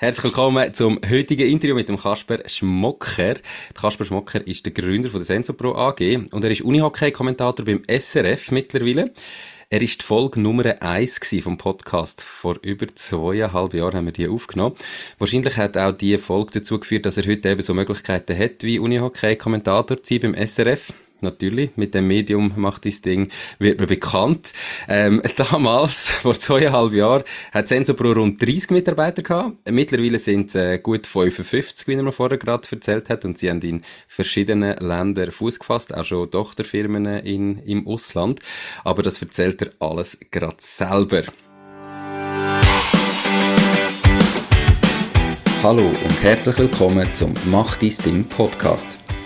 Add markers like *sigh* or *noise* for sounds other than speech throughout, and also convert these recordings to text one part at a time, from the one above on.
Herzlich willkommen zum heutigen Interview mit dem Kasper Schmocker. Der Kasper Schmocker ist der Gründer von der Sensopro AG und er ist Unihockey-Kommentator beim SRF mittlerweile. Er ist die Folge Nummer eins vom Podcast. Vor über zweieinhalb Jahren haben wir die aufgenommen. Wahrscheinlich hat auch die Folge dazu geführt, dass er heute eben so Möglichkeiten hat, wie Unihockey-Kommentator zu sein beim SRF natürlich, mit dem Medium macht das Ding, wird man bekannt. Ähm, *laughs* damals, vor zweieinhalb Jahren, hat Sensopro rund 30 Mitarbeiter gehabt. Mittlerweile sind es äh, gut 55, wie er mir vorher gerade erzählt hat, und sie haben in verschiedenen Ländern Fuß gefasst, auch schon Tochterfirmen in, im Ausland. Aber das erzählt er alles gerade selber. Hallo und herzlich willkommen zum Mach dein Ding Podcast.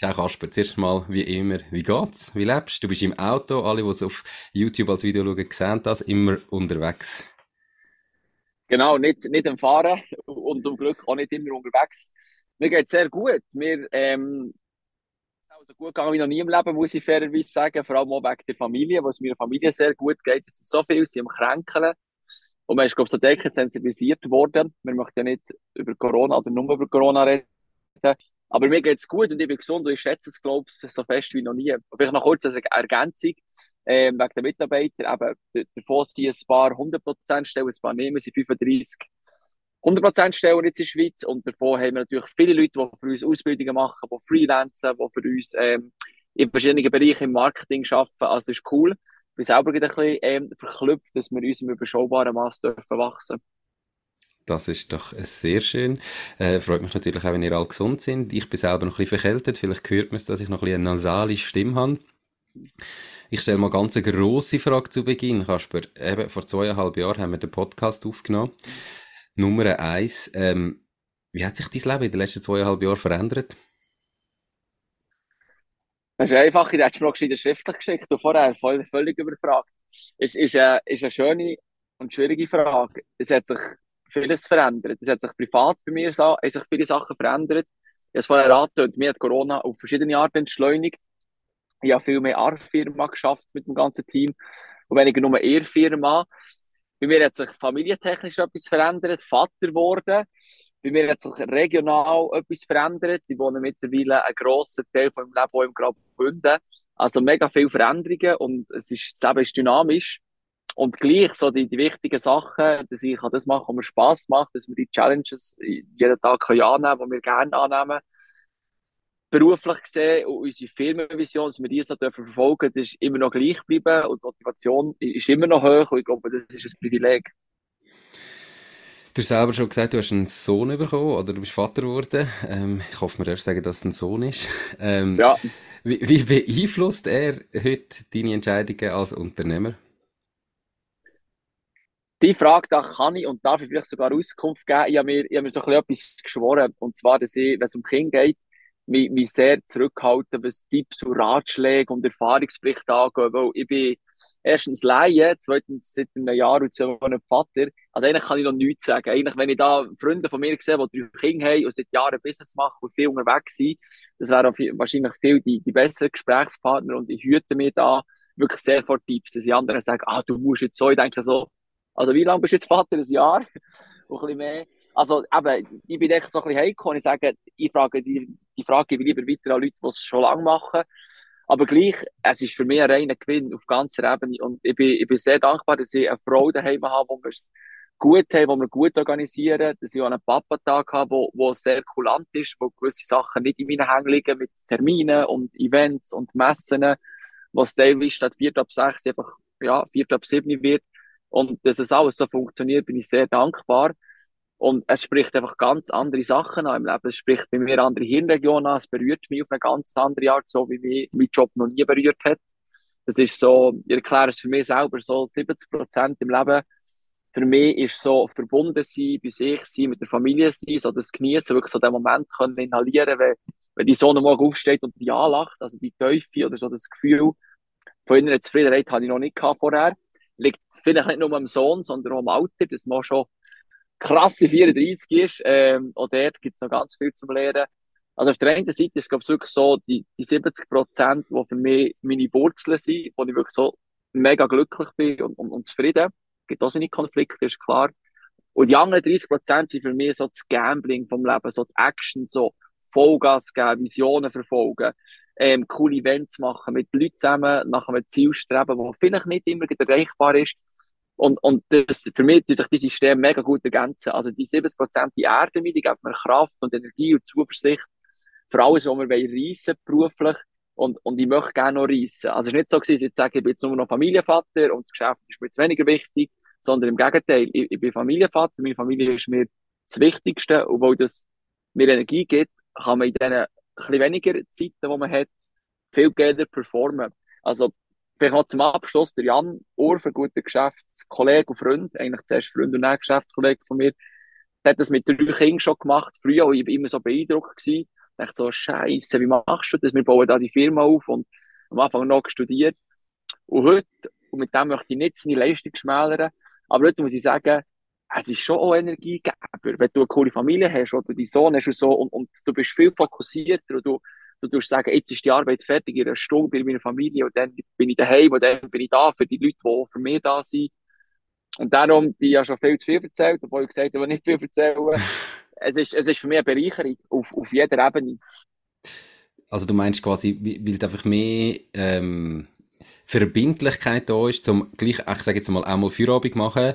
Ciao Kasper, zuerst mal wie immer, wie geht's? Wie lebst du? Du bist im Auto, alle, die es auf YouTube als Video schauen, sehen das, immer unterwegs. Genau, nicht, nicht am Fahren und zum Glück auch nicht immer unterwegs. Mir geht es sehr gut. Mir ähm, also gut gegangen wie noch nie im Leben, muss ich fairerweise sagen. Vor allem auch wegen der Familie, wo es meiner Familie sehr gut geht. Es ist so viel, sie am Kränkeln. Und man ist, glaube ich, so deckt sensibilisiert worden. Wir möchten ja nicht über Corona oder nur über Corona reden. Aber mir geht's gut und ich bin gesund und ich schätze es, glaube ich, so fest wie noch nie. Vielleicht noch kurz als Ergänzung ähm, wegen der Mitarbeiter. Eben, davon sind ein paar 100% Stellen, ein paar nehmen sie 35 100% Stellen jetzt in der Schweiz und davon haben wir natürlich viele Leute, die für uns Ausbildungen machen, die freelancen, die für uns ähm, in verschiedenen Bereichen im Marketing arbeiten. Also das ist cool. Ich bin selber ein bisschen ähm, verklüpft, dass wir uns im überschaubaren Maß dürfen wachsen dürfen. Das ist doch sehr schön. Äh, freut mich natürlich auch, wenn ihr alle gesund sind. Ich bin selber noch ein bisschen verkältet. Vielleicht hört man es, dass ich noch ein bisschen eine nasale Stimme habe. Ich stelle mal ganz eine grosse Frage zu Beginn, Kasper. Eben, vor zweieinhalb Jahren haben wir den Podcast aufgenommen. Nummer eins. Ähm, wie hat sich dein Leben in den letzten zweieinhalb Jahren verändert? Das ist einfach, ich hätte mir noch schriftlich geschickt und vorher voll, völlig überfragt. Es ist, ist, eine, ist eine schöne und schwierige Frage. Es hat sich vieles verändert. Es hat sich privat bei mir so, haben sich viele Sachen verändert. Ich habe es vorher angedeutet, mir hat Corona auf verschiedene Arten entschleunigt. Ich habe viel mehr AR-Firma geschafft mit dem ganzen Team und weniger nur Ehr-Firma. Bei mir hat sich familientechnisch etwas verändert, Vater geworden. Bei mir hat sich regional etwas verändert. Ich wohne mittlerweile einen grossen Teil von meinem Leben im Graubünden. Also mega viele Veränderungen und es ist, das Leben ist dynamisch. Und gleich so die, die wichtigen Sachen, dass ich das machen was mir Spass macht, dass wir die Challenges jeden Tag können annehmen können, die wir gerne annehmen. Beruflich gesehen und unsere Firmenvision, dass wir die so dürfen verfolgen, das ist immer noch gleich bleiben und die Motivation ist immer noch hoch und ich glaube, das ist ein Privileg. Du hast selber schon gesagt, du hast einen Sohn bekommen oder du bist Vater geworden. Ähm, ich hoffe, man darf sagen, dass es ein Sohn ist. Ähm, ja. Wie, wie beeinflusst er heute deine Entscheidungen als Unternehmer? Die Frage, da kann ich und darf ich vielleicht sogar Auskunft geben. Ich habe mir, ich habe mir so ein etwas geschworen. Und zwar, dass ich, wenn es um Kinder geht, mich, mich sehr zurückhalten, was Tipps und Ratschläge und Erfahrungsberichte angeht. Weil ich bin erstens Laie, zweitens seit einem Jahr und zwei Monaten Vater. Also eigentlich kann ich noch nichts sagen. Eigentlich, wenn ich da Freunde von mir sehe, die drei Kinder haben und seit Jahren Business machen und viel unterwegs sind, das wären wahrscheinlich viel die, die besseren Gesprächspartner und ich hüte mir da wirklich sehr vor Tipps, dass die anderen sagen, ah, du musst jetzt so, ich denke so, also wie lange bist du jetzt Vater? Ein Jahr? Und ein mehr. Also eben, ich bin echt so ein bisschen und ich sage, ich frage die, die Frage gebe lieber weiter an Leute, die es schon lange machen. Aber gleich, es ist für mich ein reiner Gewinn auf ganzer Ebene und ich bin, ich bin sehr dankbar, dass ich eine Frau daheim habe, wo wir es gut haben, wo wir gut organisieren, dass ich auch einen Papatag habe, wo sehr kulant ist, wo gewisse Sachen nicht in meinen Hängen liegen mit Terminen und Events und Messen, was teilweise statt 4 ab 6 einfach ja, vierte ab sieben wird. Und dass es alles so funktioniert, bin ich sehr dankbar. Und es spricht einfach ganz andere Sachen an im Leben. Es spricht bei mir andere Hirnregionen an. Es berührt mich auf eine ganz andere Art, so wie mich mein Job noch nie berührt hat. Das ist so, ich erkläre es für mich selber so 70 Prozent im Leben. Für mich ist so verbunden sein, bei sich sein, mit der Familie sein, so das Genießen, wirklich so den Moment können inhalieren, wenn, wenn die Sonne morgen aufsteht und die anlacht, also die Teufel oder so das Gefühl von innerer Zufriedenheit hatte ich noch nicht gehabt vorher. Liegt vielleicht nicht nur am Sohn, sondern auch am Alter, dass man schon krasse 34 ist. Ähm, auch dort gibt es noch ganz viel zum Lernen. Also auf der einen Seite ist es wirklich so, die, die 70 Prozent, die für mich meine Wurzeln sind, wo ich wirklich so mega glücklich bin und, und, und zufrieden. Es gibt auch seine Konflikte, ist klar. Und die anderen 30 Prozent sind für mich so das Gambling vom Leben, so die Action, so Vollgas geben, Visionen verfolgen, ähm, coole Events machen, mit Leuten zusammen nach einem Ziel streben, das vielleicht nicht immer erreichbar ist, und, und das, für mich tun sich die Systeme mega gut ergänzen. Also die 70% die Erde die geben mir Kraft und Energie und Zuversicht für alles, was wir reissen beruflich. Und, und ich möchte gerne noch reissen. Also es ist nicht so dass ich jetzt sage, ich bin jetzt nur noch Familienvater und das Geschäft ist mir jetzt weniger wichtig, sondern im Gegenteil, ich, ich bin Familienvater, meine Familie ist mir das Wichtigste und weil das mir Energie gibt, kann man in diesen bisschen weniger Zeiten, die man hat, viel geiler performen. Also Vielleicht noch zum Abschluss, der Jan Urf, ein guter Geschäftskollege und Freund, eigentlich zuerst Freund und dann Geschäftskollege von mir, der hat das mit drei Kindern schon gemacht. Früher war ich immer so beeindruckt. Gewesen. Ich dachte so, Scheiße, wie machst du das? Wir bauen da die Firma auf und am Anfang noch studiert. Und heute, und mit dem möchte ich nicht seine Leistung schmälern, aber heute muss ich sagen, es ist schon auch Energiegeber. Wenn du eine coole Familie hast oder deinen Sohn hast und so und, und du bist viel fokussierter und du, du tust sagen, jetzt ist die Arbeit fertig, in einer Stunde bei meiner Familie und dann bin ich daheim und dann bin ich da für die Leute, die für mich da sind. Und darum, die ja schon viel zu viel erzählt, obwohl ich gesagt habe, nicht viel erzählen. *laughs* es, ist, es ist für mich eine Bereicherung auf, auf jeder Ebene. Also du meinst quasi, weil einfach mehr ähm, Verbindlichkeit da ist, zum gleich, ich sage jetzt mal, einmal Feierabend machen,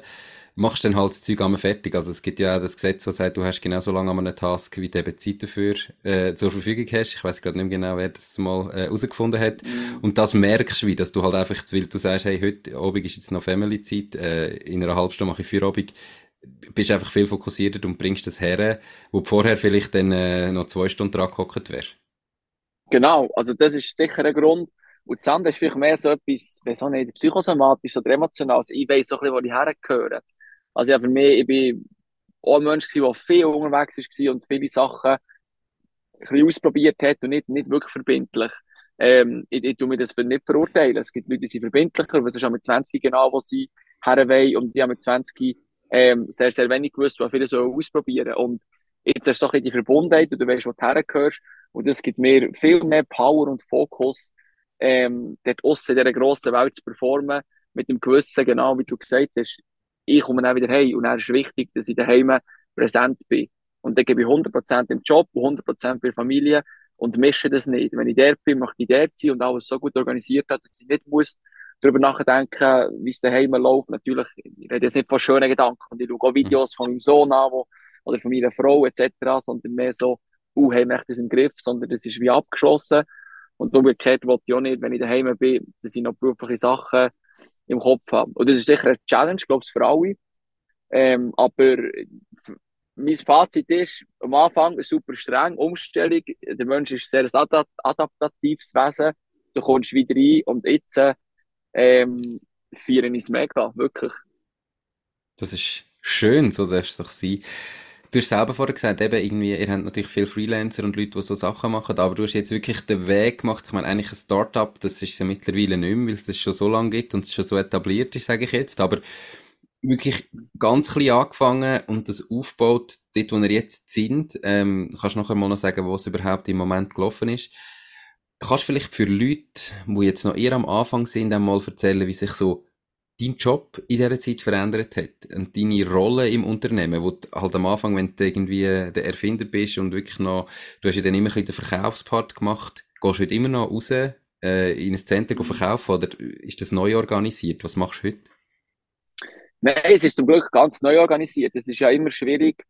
machst dann halt das Zeug einmal fertig. Also es gibt ja auch das Gesetz, das sagt, du hast genau so lange an einem Task, wie du eben Zeit dafür äh, zur Verfügung hast. Ich weiß gerade nicht mehr genau, wer das mal äh, herausgefunden hat. Mhm. Und das merkst du, wie, dass du halt einfach, weil du sagst, hey, heute Abend ist jetzt noch Family-Zeit, äh, in einer halben Stunde mache ich Feierabend, bist einfach viel fokussierter und bringst das her, wo du vorher vielleicht dann äh, noch zwei Stunden dran gehockt wärst. Genau, also das ist sicher ein Grund. Und das andere ist vielleicht mehr so etwas, weiß auch nicht, psychosomatisch oder emotional. Also ich weiss so ein bisschen, wo ich hergehöre. Also ja, für mich, ich bin auch ein Mensch der viel unterwegs war und viele Sachen ein bisschen ausprobiert hat und nicht, nicht wirklich verbindlich. Ähm, ich, ich tue mir das nicht verurteilen. Es gibt Leute, die sind verbindlicher, aber es ist auch mit 20 genau, wo sie herwollen und die haben mit 20 ähm, sehr, sehr wenig gewusst, was viele so ausprobieren. Und jetzt hast du doch die Verbundenheit und du weißt, wo du hergehörst und das gibt mir viel mehr Power und Fokus, ähm, dort aussen in dieser grossen Welt zu performen, mit dem Gewissen, genau wie du gesagt hast, ich komme dann wieder heim und dann ist wichtig, dass ich daheim präsent bin. Und dann gebe ich 100% im Job und 100% bei der Familie und mische das nicht. Wenn ich dort bin, möchte ich dort sein und alles so gut organisiert hat, dass ich nicht muss darüber nachdenken, wie es daheim läuft. Natürlich, ich rede jetzt nicht von schönen Gedanken und ich schaue auch Videos von meinem Sohn an, wo, oder von meiner Frau etc., sondern mehr so, uh, hey, ich das im Griff, sondern das ist wie abgeschlossen. Und umgekehrt wollte ich auch nicht, wenn ich daheim bin, dass ich noch berufliche Sachen im Kopf haben. Und das ist sicher eine Challenge, glaube ich, für alle. Ähm, aber mein Fazit ist, am Anfang super streng, Umstellung. Der Mensch ist sehr ein adaptatives Wesen. Du kommst wieder rein und jetzt ähm, feiern es mega, wirklich. Das ist schön, so darf es doch sein. Du hast selber vorher gesagt, eben irgendwie, ihr habt natürlich viele Freelancer und Leute, die so Sachen machen, aber du hast jetzt wirklich den Weg gemacht. Ich meine, eigentlich ein Startup, das ist ja mittlerweile nicht mehr, weil es das schon so lange gibt und es schon so etabliert ist, sage ich jetzt. Aber wirklich ganz klein angefangen und das aufgebaut, dort, wo wir jetzt sind. Ähm, kannst du nachher mal noch sagen, was überhaupt im Moment gelaufen ist. Kannst du vielleicht für Leute, die jetzt noch eher am Anfang sind, einmal erzählen, wie sich so dein Job in dieser Zeit verändert hat und deine Rolle im Unternehmen, wo du halt am Anfang, wenn du irgendwie der Erfinder bist und wirklich noch, du hast ja dann immer ein bisschen den Verkaufspart gemacht, gehst du heute immer noch raus äh, in ein mhm. verkaufen oder ist das neu organisiert? Was machst du heute? Nein, es ist zum Glück ganz neu organisiert. Es ist ja immer schwierig.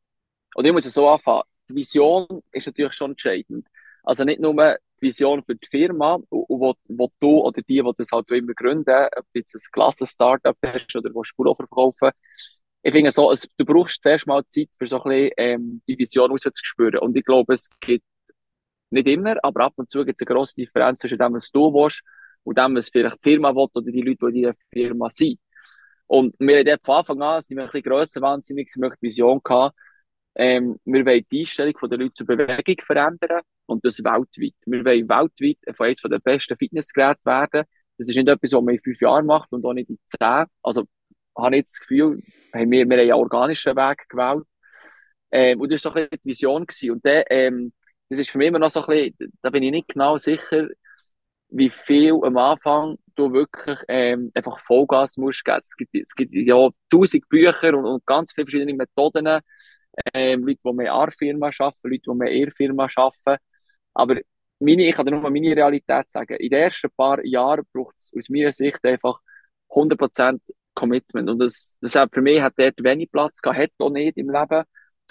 Oder ich muss es so anfangen. Die Vision ist natürlich schon entscheidend. Also nicht nur die Vision für die Firma und, wo, wo du oder die, die das halt immer gründen, ob du jetzt ein Klassen-Startup hast oder wo Spullover verkaufen, ich finde so, es, du brauchst zuerst mal Zeit, für so ein bisschen, ähm, die Vision rauszuspüren. Und ich glaube, es gibt nicht immer, aber ab und zu gibt es eine grosse Differenz zwischen dem, was du willst und dem, was vielleicht die Firma will oder die Leute, die in der Firma sind. Und wir haben von Anfang an, sind wir ein bisschen grösser wahnsinnig, wir haben die Vision gehabt, ähm, wir wollen die Einstellung der Leute zur Bewegung verändern und das weltweit. Wir wollen weltweit von eines der besten Fitnessgeräte werden. Das ist nicht etwas, was man in fünf Jahren macht und auch nicht in zehn. Also, habe ich das Gefühl, haben wir, wir haben einen organischen Weg gewählt. Ähm, und das war so ein bisschen die Vision gewesen. Und dann, ähm, das ist für mich immer noch so ein bisschen, da bin ich nicht genau sicher, wie viel am Anfang du wirklich ähm, einfach Vollgas musst geben. Es gibt, es gibt ja tausend Bücher und, und ganz viele verschiedene Methoden. Ähm, Leute, die mehr A-Firma arbeiten, Leute, die mehr E-Firma arbeiten. Aber meine, ich kann dir nur meine Realität sagen. In den ersten paar Jahren braucht es aus meiner Sicht einfach 100% Commitment. Und das, das hat für mich hat dort wenig Platz gehabt, hat auch nicht im Leben.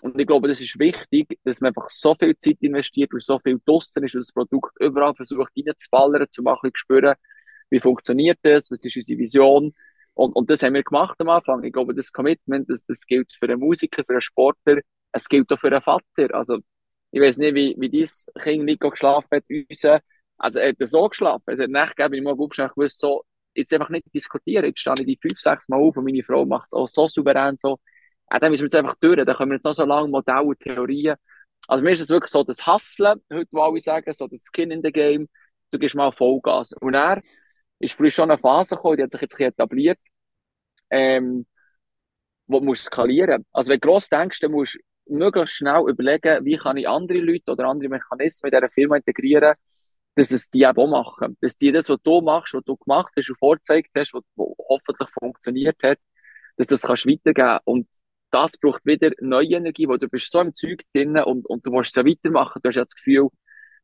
Und ich glaube, das ist wichtig, dass man einfach so viel Zeit investiert und so viel draussen ist und das Produkt überall versucht reinzuballern, zu machen, zu spüren, wie funktioniert das, was ist unsere Vision. Und, und das haben wir gemacht am Anfang. Ich glaube, das Commitment, das, das gilt für einen Musiker, für einen Sportler, es gilt auch für einen Vater. Also, ich weiß nicht, wie, wie dein Kind Nico geschlafen hat, unser. Also, er hat so geschlafen. Er hat nachgegeben, bin ich mal aufgestanden, ich wusste so, jetzt einfach nicht diskutieren. Jetzt stehe ich die fünf, sechs Mal auf und meine Frau macht es auch so souverän, so, ja, dann müssen wir jetzt einfach durch, dann können wir jetzt noch so lange Modelle Theorien. Also mir ist es wirklich so das Hustlen, heute wo alle sagen, so das Skin in the Game, du gehst mal Vollgas. Und er ist früher schon eine Phase gekommen, die hat sich jetzt etabliert, ähm, wo du skalieren. Also wenn du gross denkst, dann musst du möglichst schnell überlegen, wie kann ich andere Leute oder andere Mechanismen in dieser Firma integrieren, dass es die auch machen. Dass die das, was du machst, was du gemacht hast und vorgezeigt hast, was, hoffentlich funktioniert hat, dass das kannst weitergeben. Und das braucht wieder neue Energie, weil du bist so im Zeug drin und, und du musst es weitermachen. Du hast ja das Gefühl,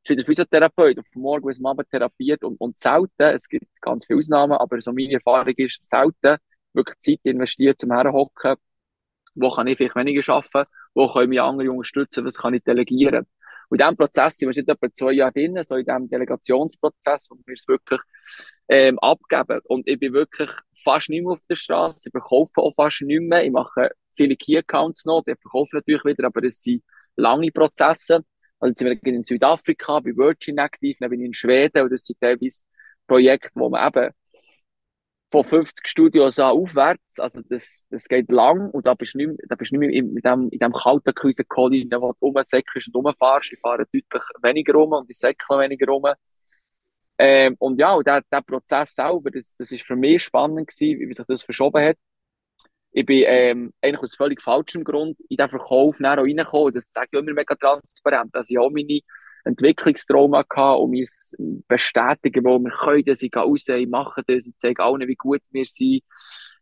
du bist Physiotherapeut und von morgen bis Abend therapiert und, und selten, es gibt ganz viele Ausnahmen, aber so meine Erfahrung ist, selten wirklich Zeit investiert zum Herhocken. Wo kann ich vielleicht weniger arbeiten? Wo können mich andere unterstützen? Was kann ich delegieren? Und in diesem Prozess sind wir seit etwa zwei Jahren drin, so in diesem Delegationsprozess, wo wir es wirklich ähm, abgeben. Und ich bin wirklich fast nicht mehr auf der Straße, ich verkaufe auch fast nicht mehr. Ich mache viele Key-Accounts noch, die verkaufe natürlich wieder, aber das sind lange Prozesse. Also jetzt sind wir in Südafrika, bei Virgin aktiv, dann bin ich in Schweden und das sind teilweise Projekte, wo man eben von 50 Studios an aufwärts, also das, das geht lang und da bist du nicht, da bist du nicht mehr in, in dem, in dem kalten Küsenkolli, wo du rumsäckelst und rumfährst. Ich fahre deutlich weniger rum und ich säckle weniger rum. Ähm, und ja, und der, der Prozess selber, das, das ist für mich spannend gewesen, wie sich das verschoben hat. Ich bin ähm, eigentlich aus völlig falschem Grund in den Verkauf näher reingekommen. Das sage ich immer mega transparent, dass ich auch meine Entwicklungstrauma gehabt und mein bestätigen, wo wir können, dass ich raus, ich mache das, ich zeige allen, wie gut wir sind.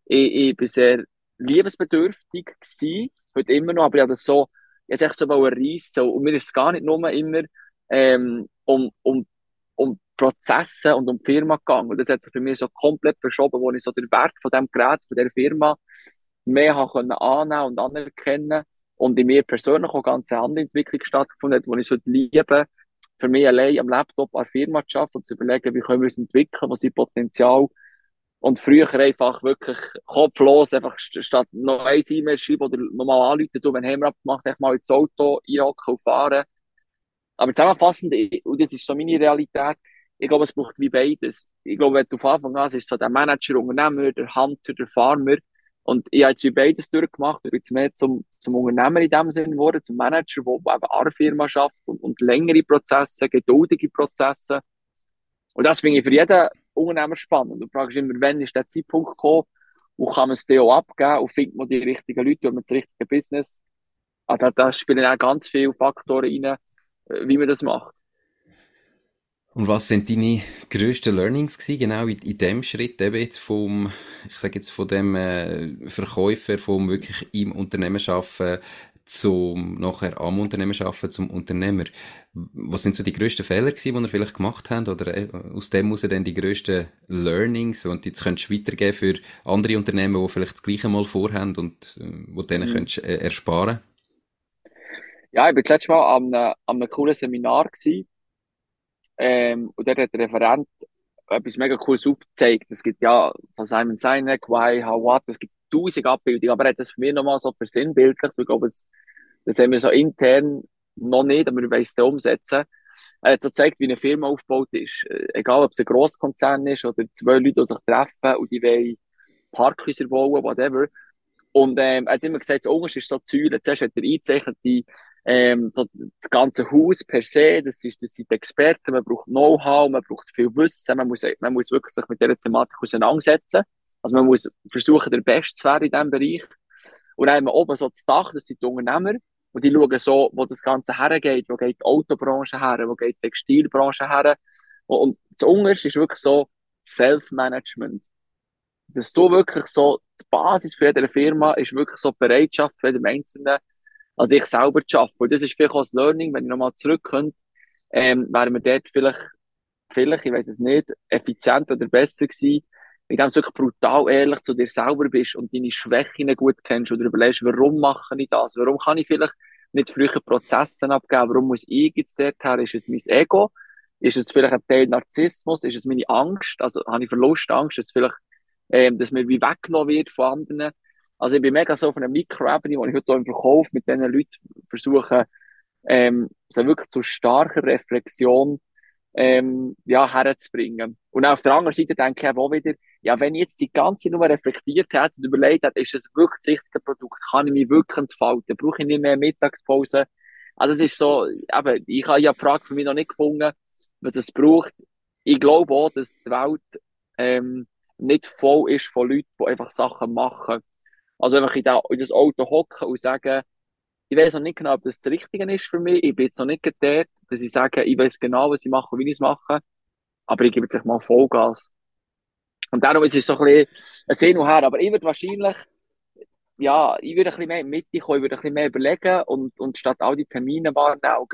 Ich, ich bin sehr liebesbedürftig gewesen, heute immer noch, aber ich habe das so, jetzt echt so reissen und mir ist es gar nicht nur immer ähm, um, um, um Prozesse und um die Firma gegangen. Und das hat sich für mich so komplett verschoben, wo ich so den Wert von dem Gerät, von der Firma mehr habe können annehmen und anerkennen und in mir persönlich auch eine andere Entwicklung stattgefunden hat, wo ich so liebe, für mich allein am Laptop an Firma zu arbeiten und zu überlegen, wie können wir es entwickeln, was ist Potenzial. Und früher einfach wirklich kopflos, einfach statt noch ein E-Mail schreiben oder nochmal anrufen, du, wenn haben abgemacht, ich mal ins Auto einhocken und fahren. Aber zusammenfassend, und das ist so meine Realität, ich glaube, es braucht wie beides. Ich glaube, wenn du von Anfang an bist, so der Manager, Unternehmer, der Hunter, der Farmer, und ich habe jetzt wie beides durchgemacht. Ich bin jetzt mehr zum, zum Unternehmer in dem Sinne geworden, zum Manager, der eben an einer Firma schafft und, und längere Prozesse, geduldige Prozesse. Und das finde ich für jeden Unternehmer spannend. Du fragst immer, wann ist der Zeitpunkt gekommen, wo kann man es dir auch abgeben und findet man die richtigen Leute und das richtige Business. Also da spielen auch ganz viele Faktoren rein, äh, wie man das macht. Und was sind deine grössten Learnings gewesen, genau in, in dem Schritt, eben jetzt vom, ich sage jetzt von dem äh, Verkäufer, vom wirklich im Unternehmen arbeiten, zum nachher am Unternehmen arbeiten, zum Unternehmer. Was sind so die grössten Fehler gewesen, die ihr vielleicht gemacht habt oder äh, aus dem muss dann die grössten Learnings und jetzt könntest du weitergeben für andere Unternehmen, die vielleicht das Gleiche mal vorhaben und äh, wo denen mhm. könntest äh, ersparen? Ja, ich war letztes Mal an einem, an einem coolen Seminar gewesen Ähm, und dort hat der Referent etwas mega cooles aufgezeigt. Es gibt ja von Simon Sinek, Why, How, What, es gibt tausend Abbildungen, aber er hat das für mich nochmal so versinnbildlich. Ich glaube, das, das haben wir so intern noch nicht, aber wir wollen es umsetzen. Er hat so gezeigt, wie eine Firma aufgebaut ist. Äh, egal, ob es ein Grosskonzern ist oder zwei Leute, die sich treffen und die wollen Parkhäuser bauen, whatever. Und ähm, er hat immer gesagt, das Unterste ist so Säule. Zuerst hat er eingezeichnet, die, ähm, so, das ganze Haus per se, das, ist, das sind Experten, man braucht Know-how, man braucht viel Wissen, man muss, man muss wirklich sich mit dieser Thematik auseinandersetzen. Also man muss versuchen, der Beste zu werden in diesem Bereich. Und dann haben wir oben so das Dach, das sind die Unternehmer. Und die schauen so, wo das Ganze hergeht, wo geht die Autobranche her, wo geht die Textilbranche her. Und das Unterste ist wirklich so Self-Management dass du wirklich so, die Basis für jede Firma ist wirklich so die Bereitschaft für jeden Einzelnen, also ich selber zu arbeiten. Und das ist vielleicht auch das Learning, wenn ich nochmal zurückkomme, ähm, wären wir dort vielleicht, vielleicht, ich weiß es nicht, effizienter oder besser gewesen, indem du wirklich brutal ehrlich zu dir selber bist und deine Schwächen gut kennst oder überlegst, warum mache ich das? Warum kann ich vielleicht nicht früher Prozesse abgeben? Warum muss ich jetzt dort her? Ist es mein Ego? Ist es vielleicht ein Teil Narzissmus? Ist es meine Angst? Also habe ich Verlustangst? Ist es vielleicht ähm, dass mir wie weggenommen wird von anderen. Also ich bin mega so auf einer Mikroebene, wo ich heute im Verkauf mit diesen Leuten versuche, ähm, so wirklich zu starker Reflexion ähm, ja, herzubringen. Und auf der anderen Seite denke ich auch wieder, ja, wenn ich jetzt die ganze Nummer reflektiert hätte und überlegt hätte, ist es wirklich das richtige Produkt, kann ich mich wirklich entfalten, brauche ich nicht mehr Mittagspause. Also es ist so, eben, ich habe ja die Frage für mich noch nicht gefunden, was es braucht. Ich glaube auch, dass die Welt ähm, nicht voll ist von Leuten, die einfach Sachen machen. Also ich in das Auto hocke und sage, ich weiß noch nicht genau, ob das das Richtige ist für mich. Ich bin jetzt noch nicht dort, dass ich sage, ich weiß genau, was ich mache und wie ich es mache. Aber ich gebe jetzt mal Vollgas. Und darum ist es so ein bisschen ein Hin und Her. Aber ich würde wahrscheinlich, ja, ich würde ein bisschen mehr in die Mitte kommen, ich würde ein bisschen mehr überlegen und, und statt all die Termine wahrnehmen, auch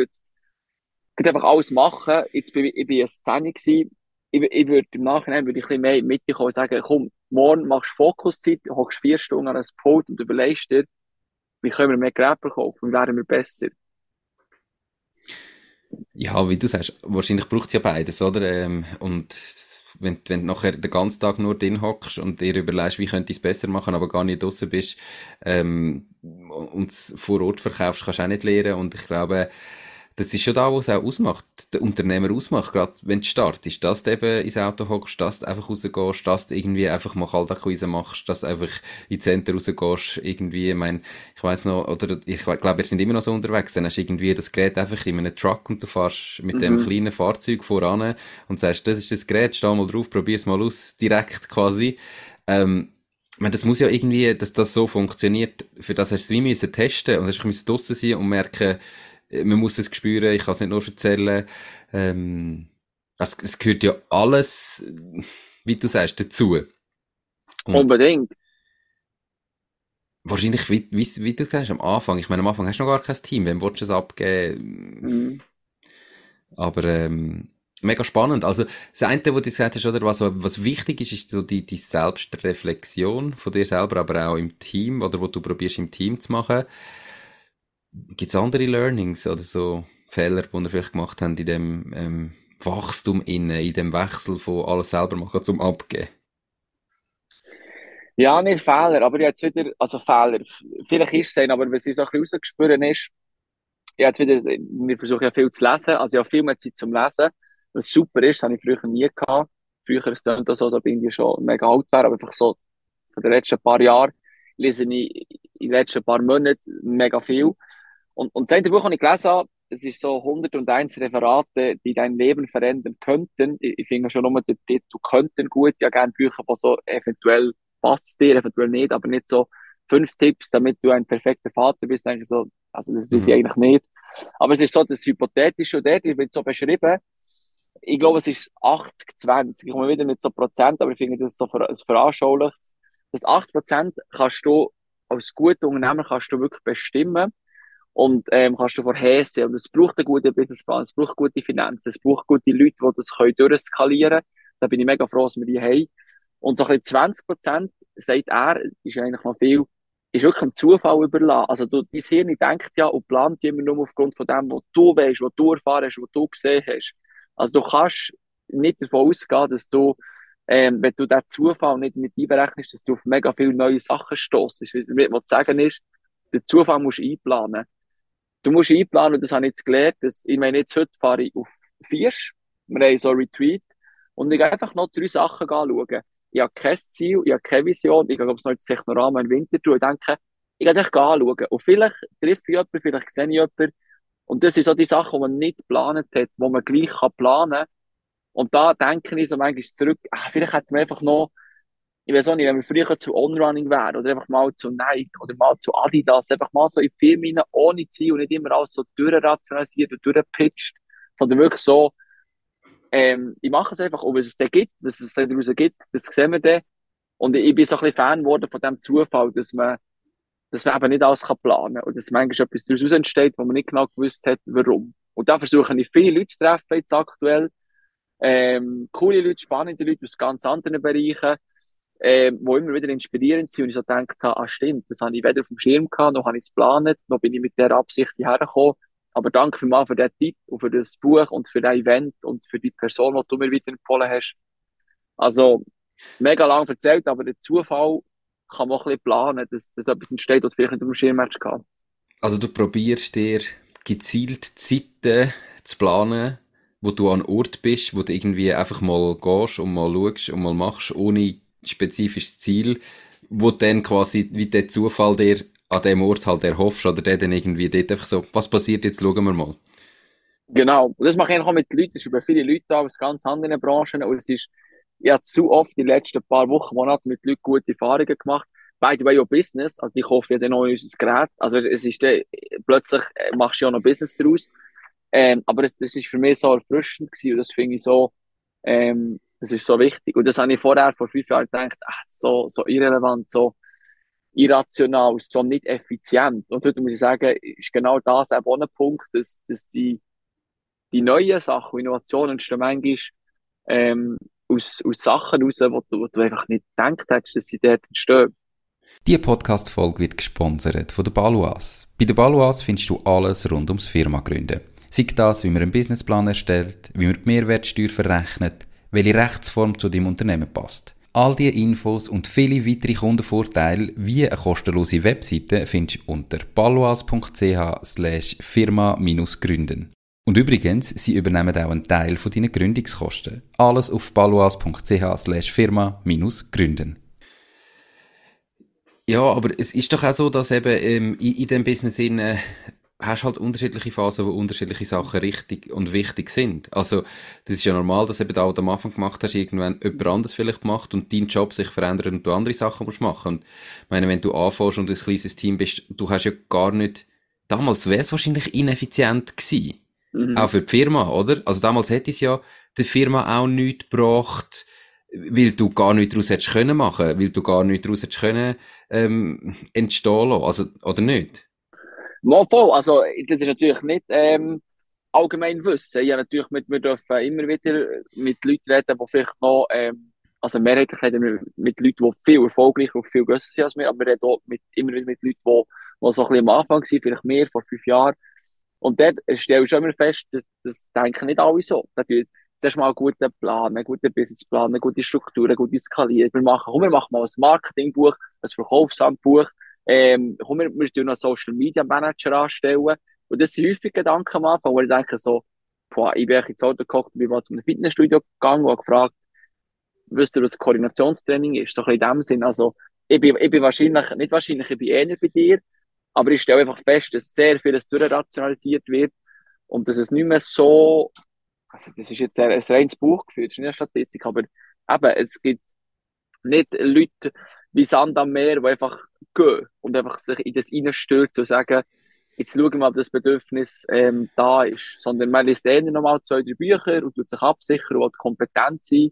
einfach alles machen. Jetzt bin ich, ich bin eine Szene gewesen, ich, ich würde im Nachhinein würde ich ein bisschen mehr in die kommen und sagen, komm, morgen machst du Fokuszeit, hockst vier Stunden an das Pult und überlegst dir, wie können wir mehr Gräber kaufen, werden wir besser. Ja, wie du sagst, wahrscheinlich braucht es ja beides, oder? Ähm, und wenn, wenn du nachher den ganzen Tag nur drin hockst und dir überlegst, wie könnte ich es besser machen, aber gar nicht draußen bist ähm, und es vor Ort verkaufst, kannst du auch nicht lernen. Und ich glaube, das ist schon da, was es auch ausmacht, der Unternehmer ausmacht, gerade wenn du startest, dass du eben ins Auto hockst, dass du einfach rausgehst, dass du irgendwie einfach mal Kaltakquise machst, dass du einfach in die Center rausgehst, irgendwie, ich meine, ich weiss noch, oder ich glaube, wir sind immer noch so unterwegs, dann hast du irgendwie das Gerät einfach in einem Truck und du fährst mit mhm. dem kleinen Fahrzeug voran und sagst, das ist das Gerät, steh mal drauf, probier's mal aus, direkt quasi. Ähm, ich meine, das muss ja irgendwie, dass das so funktioniert, für das hast du es wie müssen testen und hast du draussen sein und merken, man muss es spüren, ich kann es nicht nur erzählen. Ähm, es, es gehört ja alles, wie du sagst, dazu. Und Unbedingt. Wahrscheinlich, wie, wie, wie du sagst, am Anfang, ich meine, am Anfang hast du noch gar kein Team, wem willst du es abgeben? Mhm. Aber ähm, mega spannend. Also das eine, was du gesagt hast, oder, was, was wichtig ist, ist so die, die Selbstreflexion von dir selber, aber auch im Team, oder wo du probierst im Team zu machen. Gibt es andere Learnings oder so Fehler, die ihr vielleicht gemacht habt in dem ähm, Wachstum innen, in dem Wechsel von alles selber machen zum Abgeben? Ja, nicht Fehler, aber jetzt wieder, also Fehler, vielleicht ist es aber was ich so ein bisschen rausgespürt ist, jetzt wieder, wir versuchen ja viel zu lesen, also ja viel mehr Zeit zum Lesen, was super ist, das habe ich früher nie gehabt. Früher ist es so, so bin ich schon mega alt wäre, aber einfach so von den letzten paar Jahren lese ich in den letzten paar Monaten mega viel. Und, und das Buch, das ich gelesen habe, es ist so 101 Referate, die dein Leben verändern könnten. Ich, ich finde schon nur den Titel könnten gut. Ja, gerne Bücher, die so eventuell passt dir, eventuell nicht, aber nicht so fünf Tipps, damit du ein perfekter Vater bist. Eigentlich so, also das, das mhm. ist eigentlich nicht. Aber es ist so das Hypothetische und dort wird so beschrieben. Ich glaube, es ist 80, 20. Ich komme wieder mit so Prozent, aber ich finde das so ver veranschaulicht. Das 8 Prozent kannst du als guter Unternehmer kannst du wirklich bestimmen und ähm, kannst du vorhersehen. Und es braucht einen guten Businessplan, es braucht gute Finanzen, es braucht gute Leute, die das können durchskalieren können. Da bin ich mega froh, dass wir die haben. Und so ein bisschen 20 Prozent, sagt er, ist eigentlich noch viel, ist wirklich ein Zufall überlassen. Also du, dein Hirn denkt ja und plant immer nur aufgrund von dem, was du weißt, was du erfahren hast, was du gesehen hast. Also du kannst nicht davon ausgehen, dass du, ähm, wenn du den Zufall nicht mit einberechnest, dass du auf mega viele neue Sachen stoßt. Was ich damit sagen ist, den Zufall musst du einplanen. Du musst einplanen, und das habe ich jetzt gelernt, dass, ich meine, jetzt heute fahre ich auf Fiersch, wir haben so ein Retreat, und ich gehe einfach noch drei Sachen anschauen. Ich habe kein Ziel, ich habe keine Vision, ich gehe, glaube ich, noch ins Technorama im Winter tun, und denke, ich gehe es einfach anschauen. Und vielleicht treffe ich jemanden, vielleicht sehe ich jemanden, und das sind so die Sachen, die man nicht geplant hat, die man gleich planen kann. Und da denke ich so manchmal zurück, ah, vielleicht hätten wir einfach noch, ich weiß auch nicht, wenn wir früher zu On-Running wären oder einfach mal zu Nike oder mal zu Adidas, einfach mal so in Firmen ohne Ziel und nicht immer alles so durchrationalisiert und durchpitcht, sondern wirklich so, ähm, ich mache es einfach, und was es dann gibt, was es daraus gibt, das sehen wir dann. Und ich bin so ein bisschen Fan geworden von dem Zufall, dass man dass man eben nicht alles kann planen kann und dass manchmal etwas daraus entsteht, wo man nicht genau gewusst hat, warum. Und da versuche ich viele Leute zu treffen jetzt aktuell. Ähm, coole Leute, spannende Leute aus ganz anderen Bereichen, ähm, die immer wieder inspirierend sind und ich so gedacht habe, ah stimmt, das habe ich weder auf dem Schirm gehabt, noch habe ich es geplant, noch bin ich mit der Absicht hierher gekommen. Aber danke vielmals für den Tipp und für das Buch und für das Event und für die Person, die du mir wieder empfohlen hast. Also, mega lang erzählt, aber der Zufall kann man auch ein bisschen planen, dass, dass etwas entsteht, was vielleicht nicht im Schirmmatch kann. Also du probierst dir gezielt Zeiten zu planen, wo du an Ort bist, wo du irgendwie einfach mal gehst und mal schaust und mal machst, ohne spezifisches Ziel, wo dann quasi wie der Zufall dir an dem Ort halt erhoffst oder der dann irgendwie dort einfach so, was passiert jetzt, schauen wir mal. Genau, und das mache ich auch mit Leuten, das ist über viele Leute aus ganz anderen Branchen und es ist ich habe zu oft die letzten paar Wochen, Monate mit Leuten gute Erfahrungen gemacht. By the way, auch Business. Also, ich hoffe ja dann noch in unser Gerät. Also, es ist dann, plötzlich äh, machst du ja noch Business daraus. Ähm, aber das, das ist für mich so erfrischend gewesen und das finde ich so, ähm, das ist so wichtig. Und das habe ich vorher, vor fünf Jahren gedacht, ach, so, so irrelevant, so irrational, so nicht effizient. Und heute muss ich sagen, ist genau das eben auch ein Punkt, dass, dass die, die neuen Sachen, Innovationen entstehen manchmal, ähm, aus, aus Sachen raus, wo du, wo du einfach nicht gedacht hättest, dass sie dort entstehen. Diese Podcast-Folge wird gesponsert von der Baluas. Bei der Baluas findest du alles rund ums Firma gründen. Sei das, wie man einen Businessplan erstellt, wie man die Mehrwertsteuer verrechnet, welche Rechtsform zu deinem Unternehmen passt. All diese Infos und viele weitere Kundenvorteile wie eine kostenlose Webseite findest du unter baluas.ch slash firma-gründen. Und übrigens, sie übernehmen auch einen Teil von deinen Gründungskosten. Alles auf baluas.ch slash firma-gründen. Ja, aber es ist doch auch so, dass eben ähm, in, in dem Business in, äh, hast halt unterschiedliche Phasen, wo unterschiedliche Sachen richtig und wichtig sind. Also, das ist ja normal, dass eben da am Anfang gemacht hast, irgendwann jemand anderes vielleicht macht und dein Job sich verändert und du andere Sachen musst machen. Und ich meine, wenn du anfängst und ein kleines Team bist, du hast ja gar nicht, damals wäre es wahrscheinlich ineffizient gewesen Mhm. Auch für die Firma, oder? Also damals hätte es ja der Firma auch nichts gebracht, weil du gar nichts daraus hättest können machen, weil du gar nichts daraus hättest können, ähm, entstehen lassen. Also, oder nicht? Mal voll. Also, das ist natürlich nicht, ähm, allgemein Wissen. Ja, natürlich, mit, wir dürfen immer wieder mit Leuten reden, die vielleicht noch, ähm, also mehrheitlich reden wir mit Leuten, die viel erfolgreicher und viel grösser sind als wir, aber wir reden auch mit, immer wieder mit Leuten, die, die so ein bisschen am Anfang sind, vielleicht mehr, vor fünf Jahren, und dort stellst du immer fest, dass, das denken nicht alle so. Natürlich, zuerst mal einen guten Plan, einen guten Businessplan, eine gute Struktur, eine gute Skalierung. Wir machen, komm, wir machen mal ein Marketingbuch, ein Verkaufshandbuch, ähm, komm, wir müssen noch einen Social Media Manager anstellen. Und das sind häufig Gedanken am Anfang, wo ich denke so, boah, ich bin ins Auto gekocht, bin mal zum Fitnessstudio gegangen und gefragt, wisst ihr, was Koordinationstraining ist? So ein bisschen in dem Sinn. Also, ich bin, ich bin wahrscheinlich, nicht wahrscheinlich, ich bin eher bei dir, aber ich stelle einfach fest, dass sehr vieles durchrationalisiert wird und dass es nicht mehr so, also das ist jetzt ein, ein reines Buchgefühl, das ist nicht eine Statistik, aber eben, es gibt nicht Leute wie Sand am Meer, die einfach gehen und einfach sich in das reinstürzen und sagen, jetzt schauen wir mal, ob das Bedürfnis ähm, da ist. Sondern man liest eher nochmal zwei, drei Bücher und tut sich absichern und kompetent sein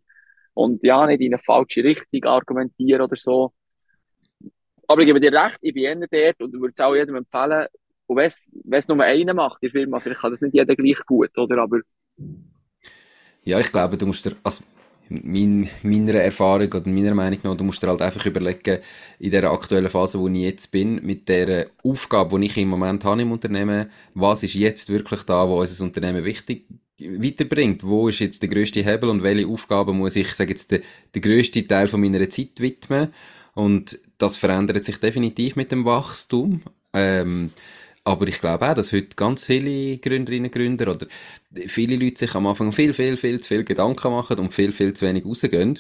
und ja, nicht in eine falsche Richtung argumentieren oder so. Aber ich gebe dir recht, ich bin eher dort und würde es auch jedem empfehlen. Und wenn es nur einer macht, die Firma, vielleicht kann das nicht jeder gleich gut, oder? Aber. Ja, ich glaube, du musst dir, also mein, meiner Erfahrung oder meiner Meinung nach, du musst dir halt einfach überlegen, in der aktuellen Phase, wo ich jetzt bin, mit der Aufgabe, die ich im Moment habe im Unternehmen, was ist jetzt wirklich da, wo unser Unternehmen wichtig weiterbringt. Wo ist jetzt der größte Hebel und welche Aufgaben muss ich, sage jetzt, der, der größte Teil von meiner Zeit widmen? Und das verändert sich definitiv mit dem Wachstum. Ähm, aber ich glaube auch, dass heute ganz viele Gründerinnen und Gründer oder viele Leute sich am Anfang viel, viel, viel zu viel Gedanken machen und viel, viel zu wenig rausgehen.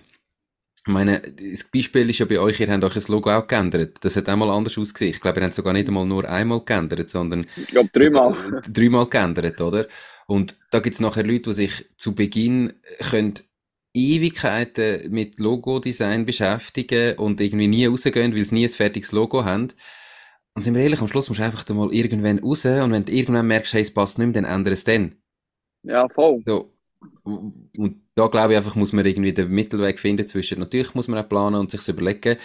Ich meine, das Beispiel ist ja bei euch, ihr habt euch das Logo auch geändert. Das hat einmal anders ausgesehen. Ich glaube, ihr habt sogar nicht einmal nur einmal geändert, sondern ich glaube dreimal. dreimal geändert, oder? Und da gibt es nachher Leute, die sich zu Beginn können Ewigkeiten mit Logo-Design beschäftigen und irgendwie nie rausgehen, weil sie nie ein fertiges Logo haben. Und sind wir ehrlich, am Schluss musst du einfach mal irgendwann raus und wenn du irgendwann merkst, hey, es passt nicht mehr, dann ändere es dann. Ja, voll. So. Und da glaube ich einfach, muss man irgendwie den Mittelweg finden zwischen, natürlich muss man auch planen und sich überlegen,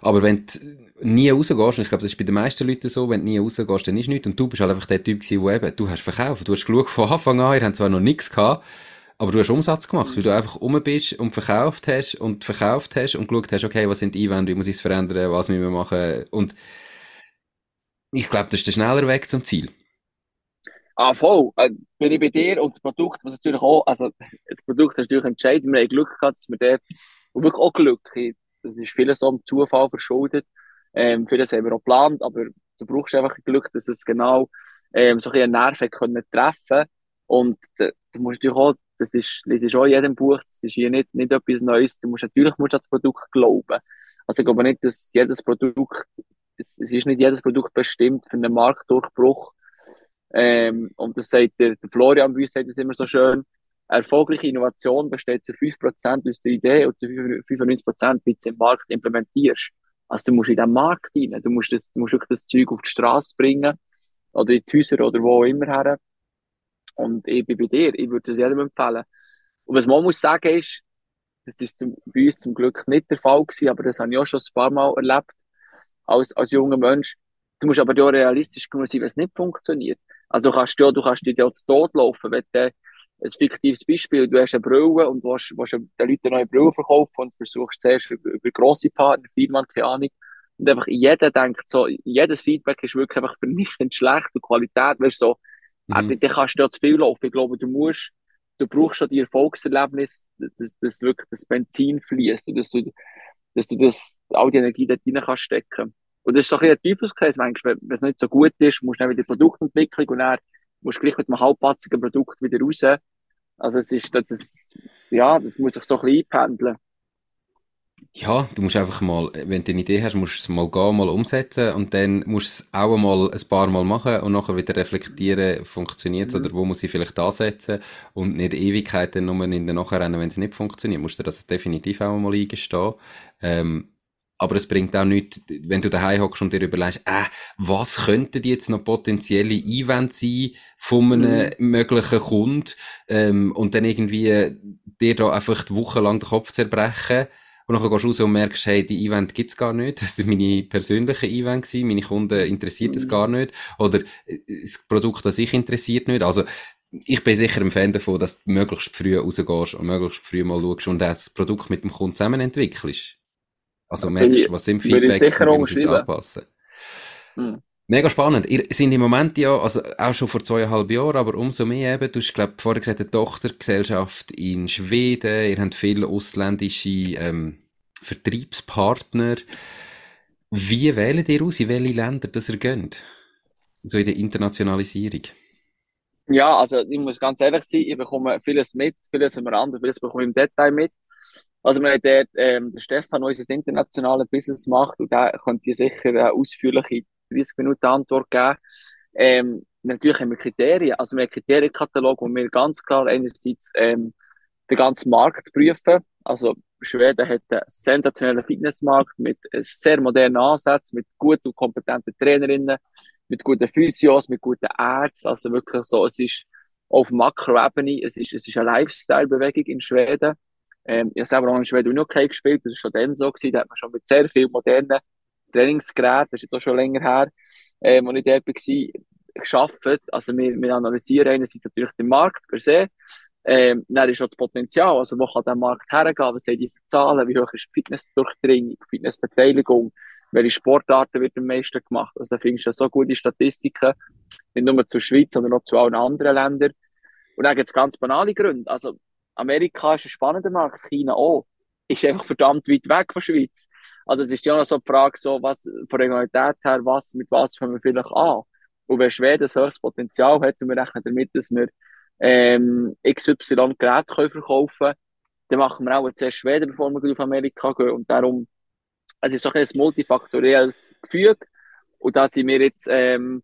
aber wenn du nie rausgehst, und ich glaube, das ist bei den meisten Leuten so, wenn du nie rausgehst, dann ist nichts, und du bist halt einfach der Typ gewesen, wo eben, du hast verkauft, du hast geschaut von Anfang an, ihr habt zwar noch nichts gehabt, aber du hast Umsatz gemacht, weil du einfach um bist und verkauft hast und verkauft hast und geschaut hast, okay, was sind die Einwände, wie muss ich es verändern, was müssen wir machen und ich glaube, das ist der schneller Weg zum Ziel. Ah, voll. Äh, bin ich bei dir und das Produkt, was natürlich auch, also das Produkt ist natürlich entscheidend. Wir haben Glück gehabt, dass wir dort, und wirklich auch Glück, das ist vieles so im Zufall verschuldet. Ähm, vieles haben wir auch geplant, aber du brauchst einfach Glück, dass es genau ähm, so ein einen Nerv können treffen Und da, du musst natürlich auch, das ist, das ist auch in jedem Buch, das ist hier nicht, nicht etwas Neues. Du musst natürlich musst an das Produkt glauben. Also ich glaube nicht, dass jedes Produkt, es, es ist nicht jedes Produkt bestimmt für einen Marktdurchbruch. Ähm, und das sagt der, der Florian Büss sagt das immer so schön. Erfolgreiche Innovation besteht zu 5% aus der Idee und zu 95%, wie du sie im Markt implementierst. Also du musst in den Markt rein, du musst, das, du musst wirklich das Zeug auf die Straße bringen oder in die Häuser oder wo auch immer her. Und ich bin bei dir, ich würde das jedem empfehlen. Und was man muss sagen ist, das ist zum, bei uns zum Glück nicht der Fall gewesen, aber das habe ich auch schon ein paar Mal erlebt als, als junger Mensch. Du musst aber auch realistisch genug sein, wenn es nicht funktioniert. Also du kannst, ja, du kannst dir ja zu Tod laufen, wenn du ein fiktives Beispiel, du hast eine Brille und du willst, willst den Leuten eine neue Brille verkaufen und versuchst zuerst über, über grosse Partner, Firmen, keine Ahnung. Und einfach jeder denkt so, jedes Feedback ist wirklich einfach vernichtend schlecht und Qualität, weißt so, mhm. äh, dann kannst du ja zu viel laufen. Ich glaube, du musst, du brauchst schon die Erfolgserlebnis, dass, dass wirklich das Benzin fließt und dass du, dass du das, all die Energie dort rein kannst stecken. Und das ist so ein, ein Teufelskreis, wenn es nicht so gut ist, musst du dann wieder Produktentwicklung und dann musst du gleich mit einem halbpatzigen Produkt wieder raus. Also es ist das, ja, das muss sich so ein bisschen einpendeln. Ja, du musst einfach mal, wenn du eine Idee hast, musst du es mal gehen, mal umsetzen und dann musst du es auch mal ein paar Mal machen und nachher wieder reflektieren, funktioniert es mhm. oder wo muss ich vielleicht ansetzen und nicht Ewigkeiten nur in den Nachrennen, wenn es nicht funktioniert, musst du das definitiv auch mal eingestehen. Ähm, aber es bringt auch nichts, wenn du daheim hockst und dir überlegst, äh, was könnten jetzt noch potenzielle Einwände sein von einem mhm. möglichen Kunden ähm, und dann irgendwie dir da einfach die Woche lang den Kopf zerbrechen und dann gehst du raus und merkst, hey, die Event gibt's gar nicht, das sind meine persönlichen Events gewesen, meine Kunden interessiert es mhm. gar nicht oder äh, das Produkt an sich interessiert nicht, also ich bin sicher ein Fan davon, dass du möglichst früh rausgehst und möglichst früh mal schaust und das Produkt mit dem Kunden zusammen entwickelst. Also merkst du, was sind Feedbacks und wie muss es anpassen. Hm. Mega spannend. Ihr seid im Moment ja, also auch schon vor zweieinhalb Jahren, aber umso mehr eben, du hast, glaube vorher gesagt, eine Tochtergesellschaft in Schweden, ihr habt viele ausländische ähm, Vertriebspartner. Wie wählt ihr aus, in welche Länder das ihr geht? So in der Internationalisierung. Ja, also ich muss ganz ehrlich sein, ich bekomme vieles mit, vieles immer anders, vieles bekomme ich im Detail mit. Also wir haben dort, ähm, Stefan unser internationales Business macht und der könnte dir sicher eine ausführliche 30 Minuten Antwort geben. Ähm, natürlich haben wir Kriterien, also wir haben Kriterienkatalog, wo wir ganz klar einerseits ähm, den ganzen Markt prüfen. Also Schweden hat einen sensationellen Fitnessmarkt mit sehr modernen Ansätzen, mit guten und kompetenten Trainerinnen, mit guten Physios, mit guten Ärzten. Also wirklich so, es ist auf Makroebene, es ist, es ist eine Lifestyle-Bewegung in Schweden. Ähm, ich habe selber auch in Schweden noch gespielt, das war schon dann so gewesen, da hat man schon mit sehr vielen modernen Trainingsgeräten, das ist jetzt auch schon länger her, ähm, als ich dort war, geschafft. Also wir, wir analysieren einerseits natürlich den Markt per se, ähm, dann ist auch das Potenzial, also wo kann der Markt hergehen, was sind die Zahlen, wie hoch ist Fitnessdurchdringung, Fitnessbeteiligung, welche Sportarten wird am meisten gemacht. Also da findest du so gute Statistiken, nicht nur zur Schweiz, sondern auch zu allen anderen Ländern. Und dann gibt es ganz banale Gründe. Also, Amerika ist ein spannender Markt, China auch. Ist einfach verdammt weit weg von der Schweiz. Also, es ist ja noch so die Frage, so, was, von Regionalität her, was, mit was fangen wir vielleicht an? Und wenn Schweden ein höchstes Potenzial hat und wir rechnen damit, dass wir ähm, XY Geräte verkaufen können, dann machen wir auch zuerst Schweden, bevor wir auf Amerika gehen. Und darum, es ist so ein multifaktorielles Gefüge. Und da sind wir jetzt ähm,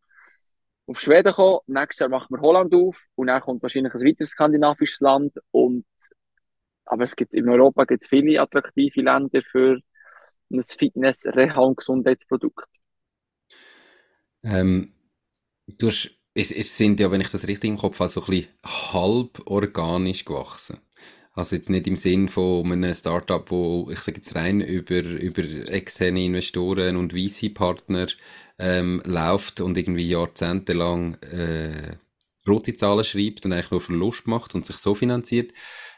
auf Schweden gekommen. Nächstes Jahr machen wir Holland auf. Und dann kommt wahrscheinlich ein weiteres skandinavisches Land. Und, aber es gibt, in Europa gibt es viele attraktive Länder für ein Fitness-, Reha- und Gesundheitsprodukt. Ähm, du hast, es, es sind ja, wenn ich das richtig im Kopf habe, so ein bisschen halb organisch gewachsen. Also jetzt nicht im Sinn von einem Startup, wo ich sage jetzt rein über, über externe Investoren und VC-Partner ähm, läuft und irgendwie jahrzehntelang äh, rote Zahlen schreibt und eigentlich nur Verlust macht und sich so finanziert,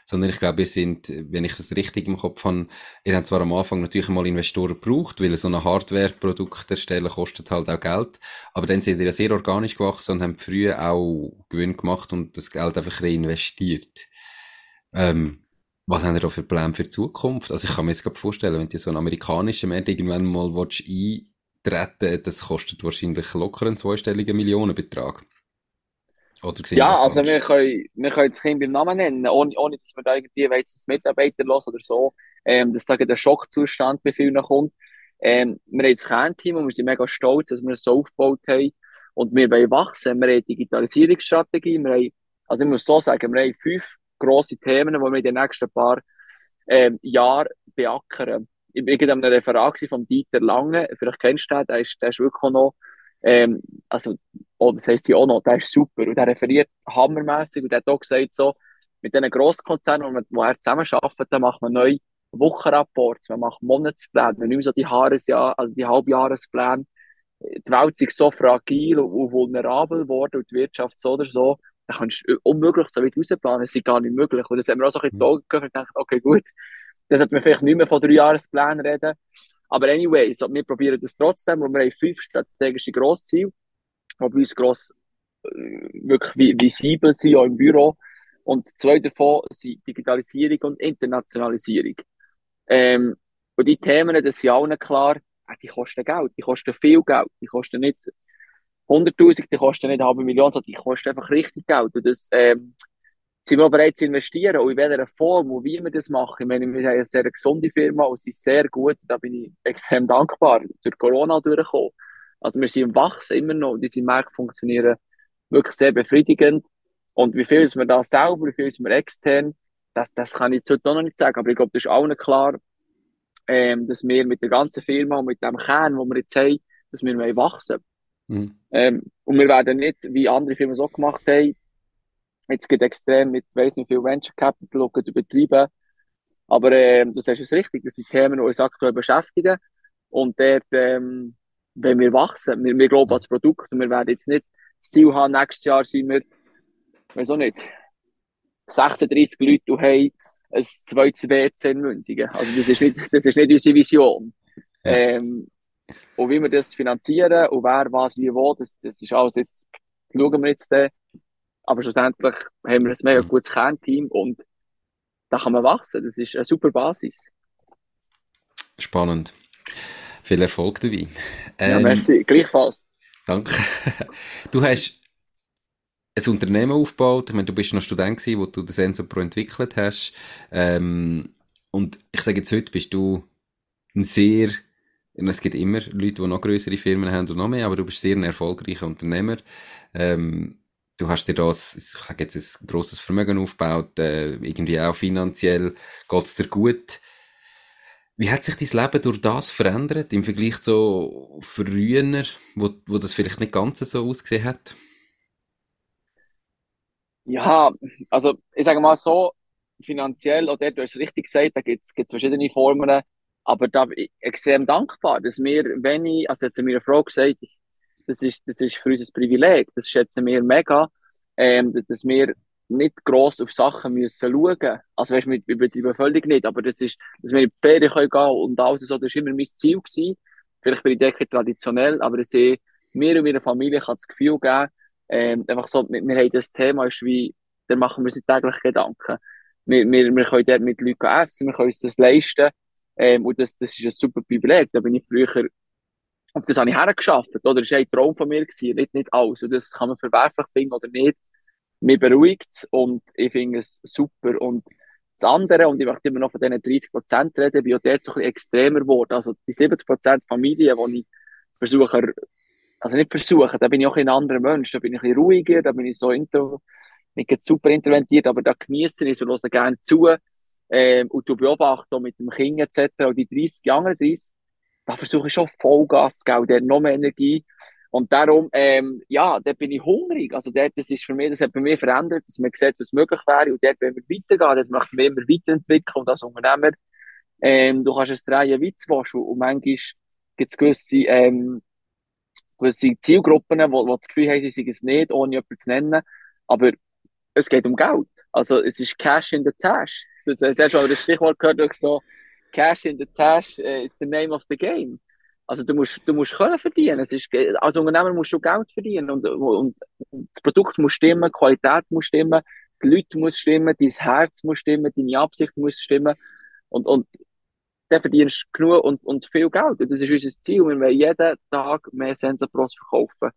sondern ich glaube, wir sind, wenn ich das richtig im Kopf habe, ihr habt zwar am Anfang natürlich mal Investoren gebraucht, weil so ein Hardware-Produkt erstellen kostet halt auch Geld, aber dann sind ihr ja sehr organisch gewachsen und haben früher auch Gewinn gemacht und das Geld einfach reinvestiert. Ähm, was haben ihr da für Pläne für die Zukunft? Also ich kann mir jetzt gerade vorstellen, wenn du so einen amerikanischen Markt irgendwann mal willst, eintreten das kostet wahrscheinlich locker einen zweistelligen Millionenbetrag. Ja, also wir können, wir können das Kind beim Namen nennen, ohne, ohne dass wir da irgendwie jetzt Mitarbeiter los oder so, ähm, dass da der Schockzustand bei vielen kommt. Ähm, wir haben das Kernteam und wir sind mega stolz, dass wir es so aufgebaut haben. Und wir wollen wachsen. Wir haben Digitalisierungsstrategie. Wir haben, also ich muss so sagen, wir haben fünf grosse Themen, die wir in den nächsten paar ähm, Jahren beackern. Ich war in einem Referat von Dieter Lange, vielleicht kennst du den, der ist, der ist wirklich noch, ähm, also, oh, das heisst ja auch noch, der ist super und der referiert hammermäßig und der hat auch gesagt, so, mit diesen Grosskonzernen, wo, wo er zusammenarbeitet, da macht man neue Wochenrapporte, man macht Monatspläne, man nimmt so die Jahresjahr, also die Halbjahrespläne. Die Welt ist so fragil und vulnerabel geworden und die Wirtschaft so oder so da kannst du unmöglich so weit rausplanen, das ist gar nicht möglich. Und das haben wir auch so ein bisschen mhm. gedacht und gedacht, okay, gut, das sollte man vielleicht nicht mehr von drei Jahresplänen reden. Aber anyway, so, wir probieren das trotzdem und wir haben fünf strategische Grossziele, die bei uns gross, äh, wirklich visibel sind, auch im Büro. Und zwei davon sind Digitalisierung und Internationalisierung. Ähm, und die Themen, das sind allen klar, die kosten Geld, die kosten viel Geld, die kosten nicht 100.000, die kosten nicht eine halbe Million, sondern die kosten einfach richtig Geld. Und das, ähm, sind wir auch bereit zu investieren. Und in welcher Form und wie wir das machen. Ich meine, wir haben eine sehr gesunde Firma und sie ist sehr gut. Da bin ich extrem dankbar. Durch Corona durchgekommen. Also wir sind im Wachsen immer noch. Diese Märkte funktionieren wirklich sehr befriedigend. Und wie viel ist wir da selber, wie viel ist wir extern, das, das kann ich heute noch nicht sagen. Aber ich glaube, das ist allen klar, ähm, dass wir mit der ganzen Firma und mit dem Kern, den wir jetzt haben, dass wir wachsen Mhm. Ähm, und wir werden nicht, wie andere Firmen so gemacht haben, jetzt geht extrem mit, weiss nicht viel Venture Capital übertrieben. Aber ähm, du sagst es richtig, das sind Themen, die uns aktuell beschäftigen. Und dort, ähm, wenn wir wachsen, wir, wir glauben mhm. das Produkt und wir werden jetzt nicht das Ziel haben, nächstes Jahr sind wir, weiß auch nicht, 36 Leute und haben ein zweites WC in Münzigen. Also das ist nicht, das ist nicht unsere Vision. Ja. Ähm, und wie wir das finanzieren und wer was wie wo, das, das ist alles jetzt, schauen wir jetzt dann. Aber schlussendlich haben wir ein mega mhm. gutes Kernteam und da kann man wachsen. Das ist eine super Basis. Spannend. Viel Erfolg dabei. Ähm, ja, merci. Gleichfalls. Danke. *laughs* Du hast ein Unternehmen aufgebaut. Ich meine, du bist noch Student gewesen, wo du das Enso Pro entwickelt hast. Ähm, und ich sage jetzt heute, bist du ein sehr es gibt immer Leute, die noch größere Firmen haben und noch mehr, aber du bist sehr ein erfolgreicher Unternehmer. Ähm, du hast dir das, ich sage jetzt, ein grosses Vermögen aufgebaut, äh, irgendwie auch finanziell geht es dir gut. Wie hat sich dein Leben durch das verändert im Vergleich zu früher, wo, wo das vielleicht nicht ganz so ausgesehen hat? Ja, also ich sage mal so, finanziell, oder du hast es richtig gesagt, da gibt es verschiedene Formen aber da bin ich extrem dankbar, dass wir, wenn ich, also jetzt hat mir eine Frau gesagt, das ist, das ist für uns ein Privileg, das schätzen wir mega, ähm, dass wir nicht gross auf Sachen müssen schauen. Also weißt, wir übertreiben völlig nicht, aber das ist, dass wir in die Ferien können und alles so, das war immer mein Ziel gewesen. Vielleicht bin ich denke traditionell, aber ich sehe, mir und meiner Familie kann das Gefühl geben, ähm, einfach so, wir, wir haben das Thema ist wie dann machen wir uns täglich Gedanken. Wir, wir, wir können dort mit Leuten essen, wir können uns das leisten. Ähm, und das, das ist ein super Privileg. Da bin ich früher, auf das habe ich hergeschafft, oder? Das war ein Traum von mir gewesen, nicht, nicht alles. Und das kann man verwerflich finden oder nicht. Mir beruhigt es und ich finde es super. Und das andere, und ich möchte immer noch von diesen 30 Prozent reden, bin auch dort so ein bisschen extremer geworden. Also die 70 Prozent Familie, die ich versuche, also nicht versuche, da bin ich auch ein anderer Mensch, da bin ich ein bisschen ruhiger, da bin ich so intro, nicht super interventiert, aber da genieße ich so, höre gerne zu, ähm, und du beobachtest mit dem Kind etc. Und die 30, die anderen 30, da versuche ich schon Vollgas zu geben, der noch mehr Energie. Und darum, ähm, ja, da bin ich hungrig. Also dort, das ist für mich, das hat bei mir verändert, dass man sieht, was möglich wäre. Und dort, wenn wir weitergehen, dort möchte ich mich immer weiterentwickeln. Und als Unternehmer, ähm, du kannst es drehen, wie du willst. Und manchmal gibt es gewisse, ähm, gewisse Zielgruppen, wo, wo das Gefühl haben, sie sind es nicht, ohne jemanden zu nennen. Aber es geht um Geld. Also es ist Cash in the Tash. Du hast schon das Stichwort gehört, so Cash in the Tash uh, is the name of the game. Also du musst, du musst können verdienen. Es ist, als Unternehmer musst du Geld verdienen und, und, das Produkt muss stimmen, die Qualität muss stimmen, die Leute muss stimmen, dein Herz muss stimmen, deine Absicht muss stimmen und, und dann verdienst du genug und, und viel Geld. Und das ist unser Ziel. Wir wollen jeden Tag mehr Sensapros verkaufen.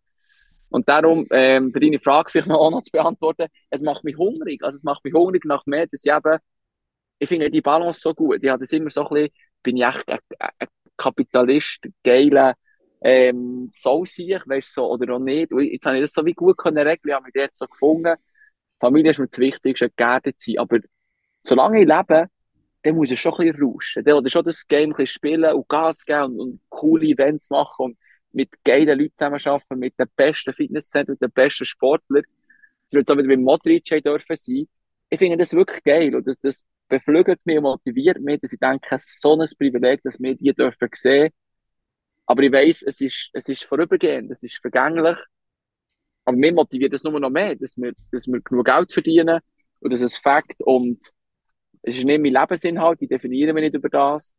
Und darum, ähm, für deine Frage vielleicht noch, auch noch zu beantworten, es macht mich hungrig. Also es macht mich hungrig nach mehr, dass ich eben, ich finde die Balance so gut. Ich habe das immer so ein bisschen, bin ich echt ein, ein Kapitalist, geiler, ähm, soll sich, weißt du, so, oder auch nicht. Und jetzt habe ich das so wie gut können regeln, ich habe mich dort so gefunden. Familie ist mir das Wichtigste, geerdet sein. Aber solange ich lebe, dann muss ich schon ein bisschen rauschen. Dann, oder schon das Game ein bisschen spielen und Gas geben und, und coole Events machen und mit geilen Leuten zusammenarbeiten, mit den besten Fitnesszentren, mit den besten Sportlern. Das wird auch wieder mit Modric dürfen sein. Ich finde das wirklich geil und das, das beflügelt mich und motiviert mich, dass ich denke, so ein Privileg, dass wir die dürfen sehen. Aber ich weiss, es ist, es ist vorübergehend, es ist vergänglich. Aber mir motiviert das nur noch mehr, dass wir, dass wir genug Geld verdienen und das ist Fakt und es ist nicht mein Lebensinhalt, ich definiere mich nicht über das.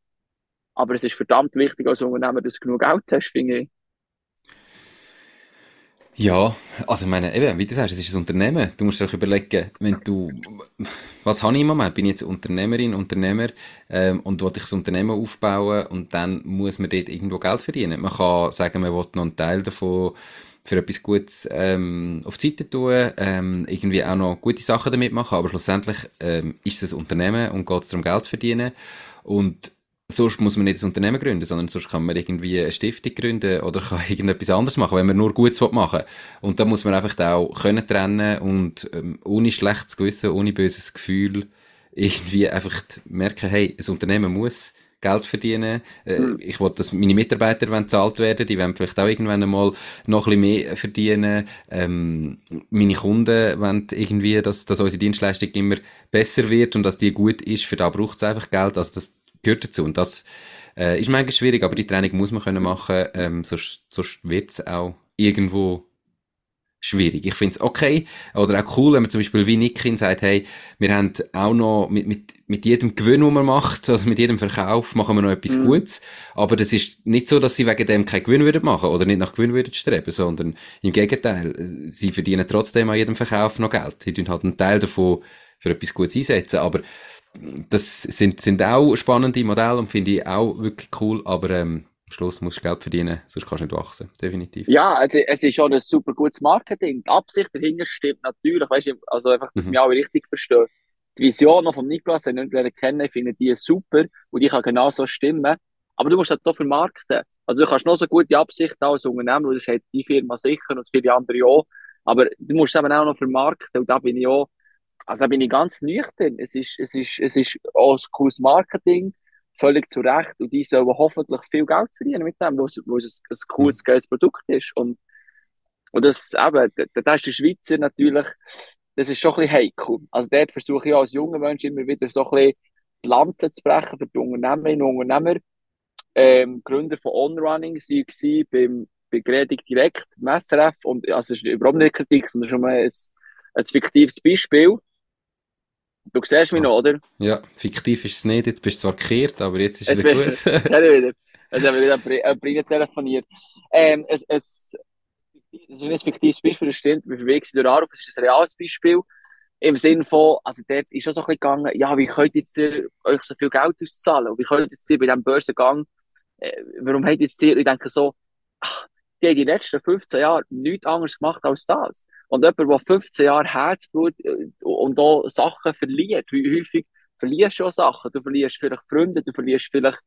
Aber es ist verdammt wichtig als Unternehmer, dass du genug Geld hast, finde ich. Ja, also ich meine, eben, wie du sagst, es ist ein Unternehmen. Du musst dir auch überlegen, wenn du, was habe ich im Moment? Bin ich jetzt Unternehmerin, Unternehmer ähm, und will ich das Unternehmen aufbauen und dann muss man dort irgendwo Geld verdienen. Man kann sagen, man will noch einen Teil davon für etwas Gutes ähm, auf die Seite tun, ähm, irgendwie auch noch gute Sachen damit machen, aber schlussendlich ähm, ist es ein Unternehmen und geht es darum, Geld zu verdienen und sonst muss man nicht ein Unternehmen gründen, sondern sonst kann man irgendwie eine Stiftung gründen oder *laughs* kann irgendetwas anderes machen, wenn man nur Gutes machen will. Und da muss man einfach auch können trennen und ähm, ohne schlechtes Gewissen, ohne böses Gefühl irgendwie einfach merken, hey, ein Unternehmen muss Geld verdienen. Äh, mhm. Ich will, dass meine Mitarbeiter wollen zahlt werden, die wollen vielleicht auch irgendwann einmal noch ein bisschen mehr verdienen. Ähm, meine Kunden wollen irgendwie, dass, dass unsere Dienstleistung immer besser wird und dass die gut ist. Für da braucht es einfach Geld. Also das gehört dazu. Und das äh, ist manchmal schwierig, aber die Training muss man können machen, ähm, sonst, sonst wird es auch irgendwo schwierig. Ich finde es okay oder auch cool, wenn man zum Beispiel wie Nikin sagt, hey, wir haben auch noch mit, mit, mit jedem Gewinn, den man macht, also mit jedem Verkauf, machen wir noch etwas mhm. Gutes. Aber das ist nicht so, dass sie wegen dem keinen Gewinn würden machen oder nicht nach Gewinn würden streben, sondern im Gegenteil, sie verdienen trotzdem an jedem Verkauf noch Geld. Sie tun halt einen Teil davon für etwas Gutes einsetzen, aber das sind, sind auch spannende Modelle und finde ich auch wirklich cool, aber ähm, am Schluss musst du Geld verdienen, sonst kannst du nicht wachsen, definitiv. Ja, also, es ist schon ein super gutes Marketing. Die Absicht dahinter stimmt natürlich, weißt du, also einfach, dass mhm. wir alle richtig verstehen. Die Vision noch vom Niklas, den ich nicht kennen, finde die super und die kann genauso stimmen. Aber du musst das halt hier vermarkten. Also du kannst noch so gute Absicht als Unternehmen, weil das hat die Firma sicher und viele andere auch. Aber du musst es eben auch noch vermarkten und da bin ich auch also da bin ich ganz nüchtern. Es ist, es ist, es ist auch ein cooles Marketing, völlig zu Recht. Und die sollen hoffentlich viel Geld verdienen mit dem, wo es, wo es ein, cooles, mhm. geiles Produkt ist. Und, und das, eben, da, ist der Schweizer natürlich, das ist schon ein bisschen heikel. Also dort versuche ich als junger Mensch immer wieder so ein bisschen die Lanze zu brechen für die Unternehmerinnen und Unternehmer. Ähm, Gründer von OnRunning war beim, bei Gredig Direkt, im SRF. Und, also, es ist überhaupt nicht Kritik, sondern schon mal ein, ein fiktives Beispiel. Du siehst mich noch, oder? Ja, fiktiv ist es nicht. Jetzt bist du zwar gekehrt, aber jetzt ist es wieder gut. ja, wieder. Jetzt haben wir wieder ein Brillen telefoniert. Ähm, es, es, es ist ein fiktives Beispiel, das stimmt. Wir bewegen sich durch Aarhus. Es ist ein reales Beispiel. im Sinne von, also dort ist schon so ein bisschen gegangen, ja, wie könnt ihr jetzt euch so viel Geld auszahlen? Und wie könnt ihr jetzt bei diesem Börsengang, äh, warum habt ihr jetzt ihr, ich denke so, ach, die haben die letzten 15 Jahre nichts anderes gemacht als das. Und jemand, der 15 Jahre Herzblut äh, und auch Sachen verliert, häufig verlierst du auch Sachen. Du verlierst vielleicht Freunde, du verlierst vielleicht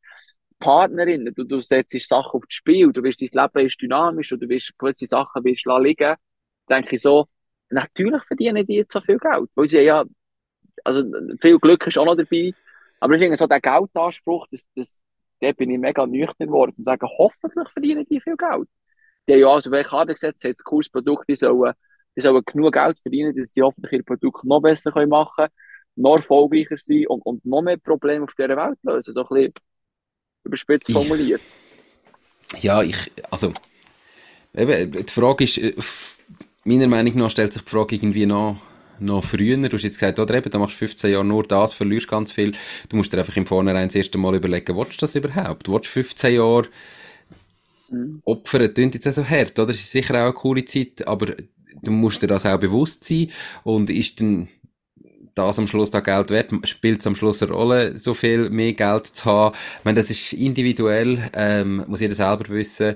Partnerinnen, du, du setzt Sachen aufs Spiel, du wirst, dein Leben ist dynamisch und du wirst gewisse Sachen wirst liegen. Denke ich so, natürlich verdienen die jetzt so viel Geld, weil sie ja, also viel Glück ist auch noch dabei, aber ich finde so der Geldanspruch, das, das, da bin ich mega nüchtern geworden und sage, hoffentlich verdienen die viel Geld. Die haben ja also welche Karte gesetzt, jetzt cooles Produkt, die sollen, die sollen genug Geld verdienen, dass sie hoffentlich ihr Produkt noch besser können machen können, noch erfolgreicher sein und, und noch mehr Probleme auf dieser Welt lösen, so ein bisschen überspitzt formuliert. Ja, ich, also, eben, die Frage ist, äh, meiner Meinung nach stellt sich die Frage irgendwie noch, noch früher. Du hast jetzt gesagt, oder eben, du machst 15 Jahre nur das, verlierst ganz viel. Du musst dir einfach im Vornherein das erste Mal überlegen, willst du das überhaupt? Willst du 15 Jahre mhm. opfern? Klingt jetzt auch so hart, oder? Das ist sicher auch eine coole Zeit, aber du musst dir das auch bewusst sein und ist dann das am Schluss da Geld wert? Spielt es am Schluss eine Rolle, so viel mehr Geld zu haben? Ich meine, das ist individuell, ähm, muss jeder selber wissen.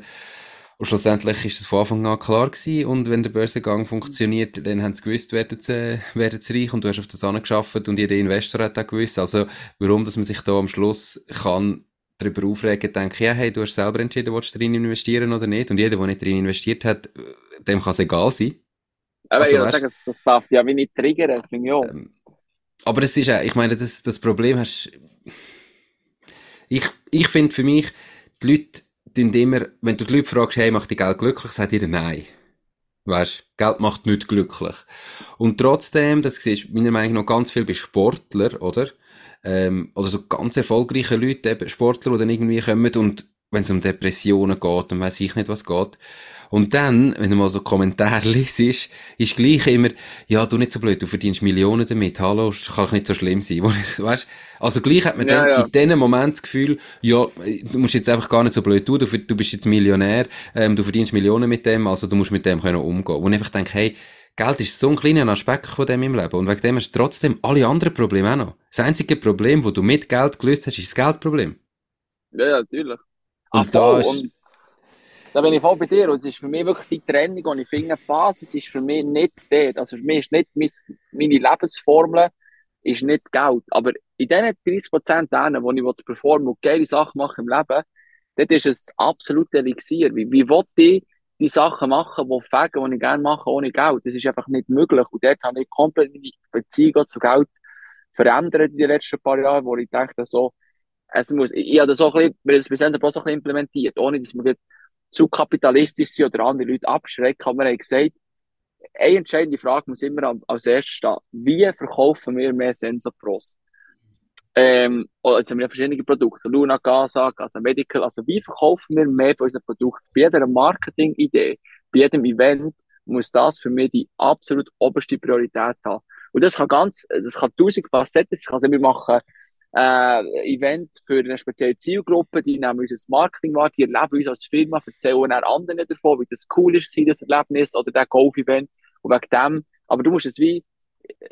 Und schlussendlich ist es von Anfang an klar gewesen. Und wenn der Börsengang funktioniert, dann haben sie gewusst, werden sie, werden sie reich und du hast auf das angeschafft und jeder Investor hat auch gewusst. Also, warum, dass man sich da am Schluss kann darüber aufregen, denke ich, ja, hey, du hast selber entschieden, willst du drin investieren oder nicht. Und jeder, der nicht drin investiert hat, dem kann es egal sein. Aber also, ich sagen, das darf ja wie nicht triggern, das finde ich auch. Ähm, aber es ist auch, ich meine, das, das Problem hast, ich, ich finde für mich, die Leute tun immer, wenn du die Leute fragst, hey, macht die Geld glücklich, sagt jeder nein. Weißt, Geld macht nicht glücklich. Und trotzdem, das ist meiner Meinung nach ganz viel bei Sportlern, oder? Ähm, oder so ganz erfolgreiche Leute, eben Sportler, die dann irgendwie kommen und wenn es um Depressionen geht, dann weiß ich nicht, was geht. Und dann, wenn du mal so Kommentare *laughs* liest, ist, ist gleich immer, ja, du nicht so blöd, du verdienst Millionen damit, hallo, kann nicht so schlimm sein. *laughs* weißt? Also gleich hat man ja, dann ja. in diesem Moment das Gefühl, ja, du musst jetzt einfach gar nicht so blöd tun, du, du bist jetzt Millionär, ähm, du verdienst Millionen mit dem, also du musst mit dem können umgehen. Und ich einfach denke, hey, Geld ist so ein kleiner Aspekt von dem im Leben. Und wegen dem hast du trotzdem alle anderen Probleme auch noch. Das einzige Problem, das du mit Geld gelöst hast, ist das Geldproblem. Ja, ja, natürlich. Und Ach, da ist, und da bin ich voll bei dir. Und es ist für mich wirklich die Trennung, und ich finde, Basis ist für mich nicht dort. Also für mich ist nicht meine Lebensformel ist nicht Geld. Aber in diesen 30 Prozent, wo ich performen und geile Sachen machen im Leben, dort ist es absolut Elixier. Wie, wie will ich die Sachen machen, die Fegen, die ich gerne mache, ohne Geld? Das ist einfach nicht möglich. Und dort habe ich komplett meine Beziehung zu Geld verändert in den letzten paar Jahren, wo ich denke, so, es muss, ich, ich habe das so ein bisschen, wir haben das bis jetzt ein bisschen implementiert, ohne dass wir zu kapitalistisch sind oder andere Leute abschrecken. Aber wir haben gesagt, eine entscheidende Frage muss immer als erstes stehen. Wie verkaufen wir mehr Sensopros? Ähm, jetzt haben wir verschiedene Produkte. Luna, Gaza, Gaza Medical. Also, wie verkaufen wir mehr von unseren Produkten? Bei jeder Marketing-Idee, bei jedem Event muss das für mich die absolut oberste Priorität haben. Und das kann ganz, das kann tausend Facetten sein. Also, wir machen äh, Event für eine spezielle Zielgruppe, die nehmen unser Marketing wahr, die erleben uns als Firma, erzählen auch anderen davon, wie das cool ist, das Erlebnis oder der Golf-Event und wegen dem, aber du musst es wie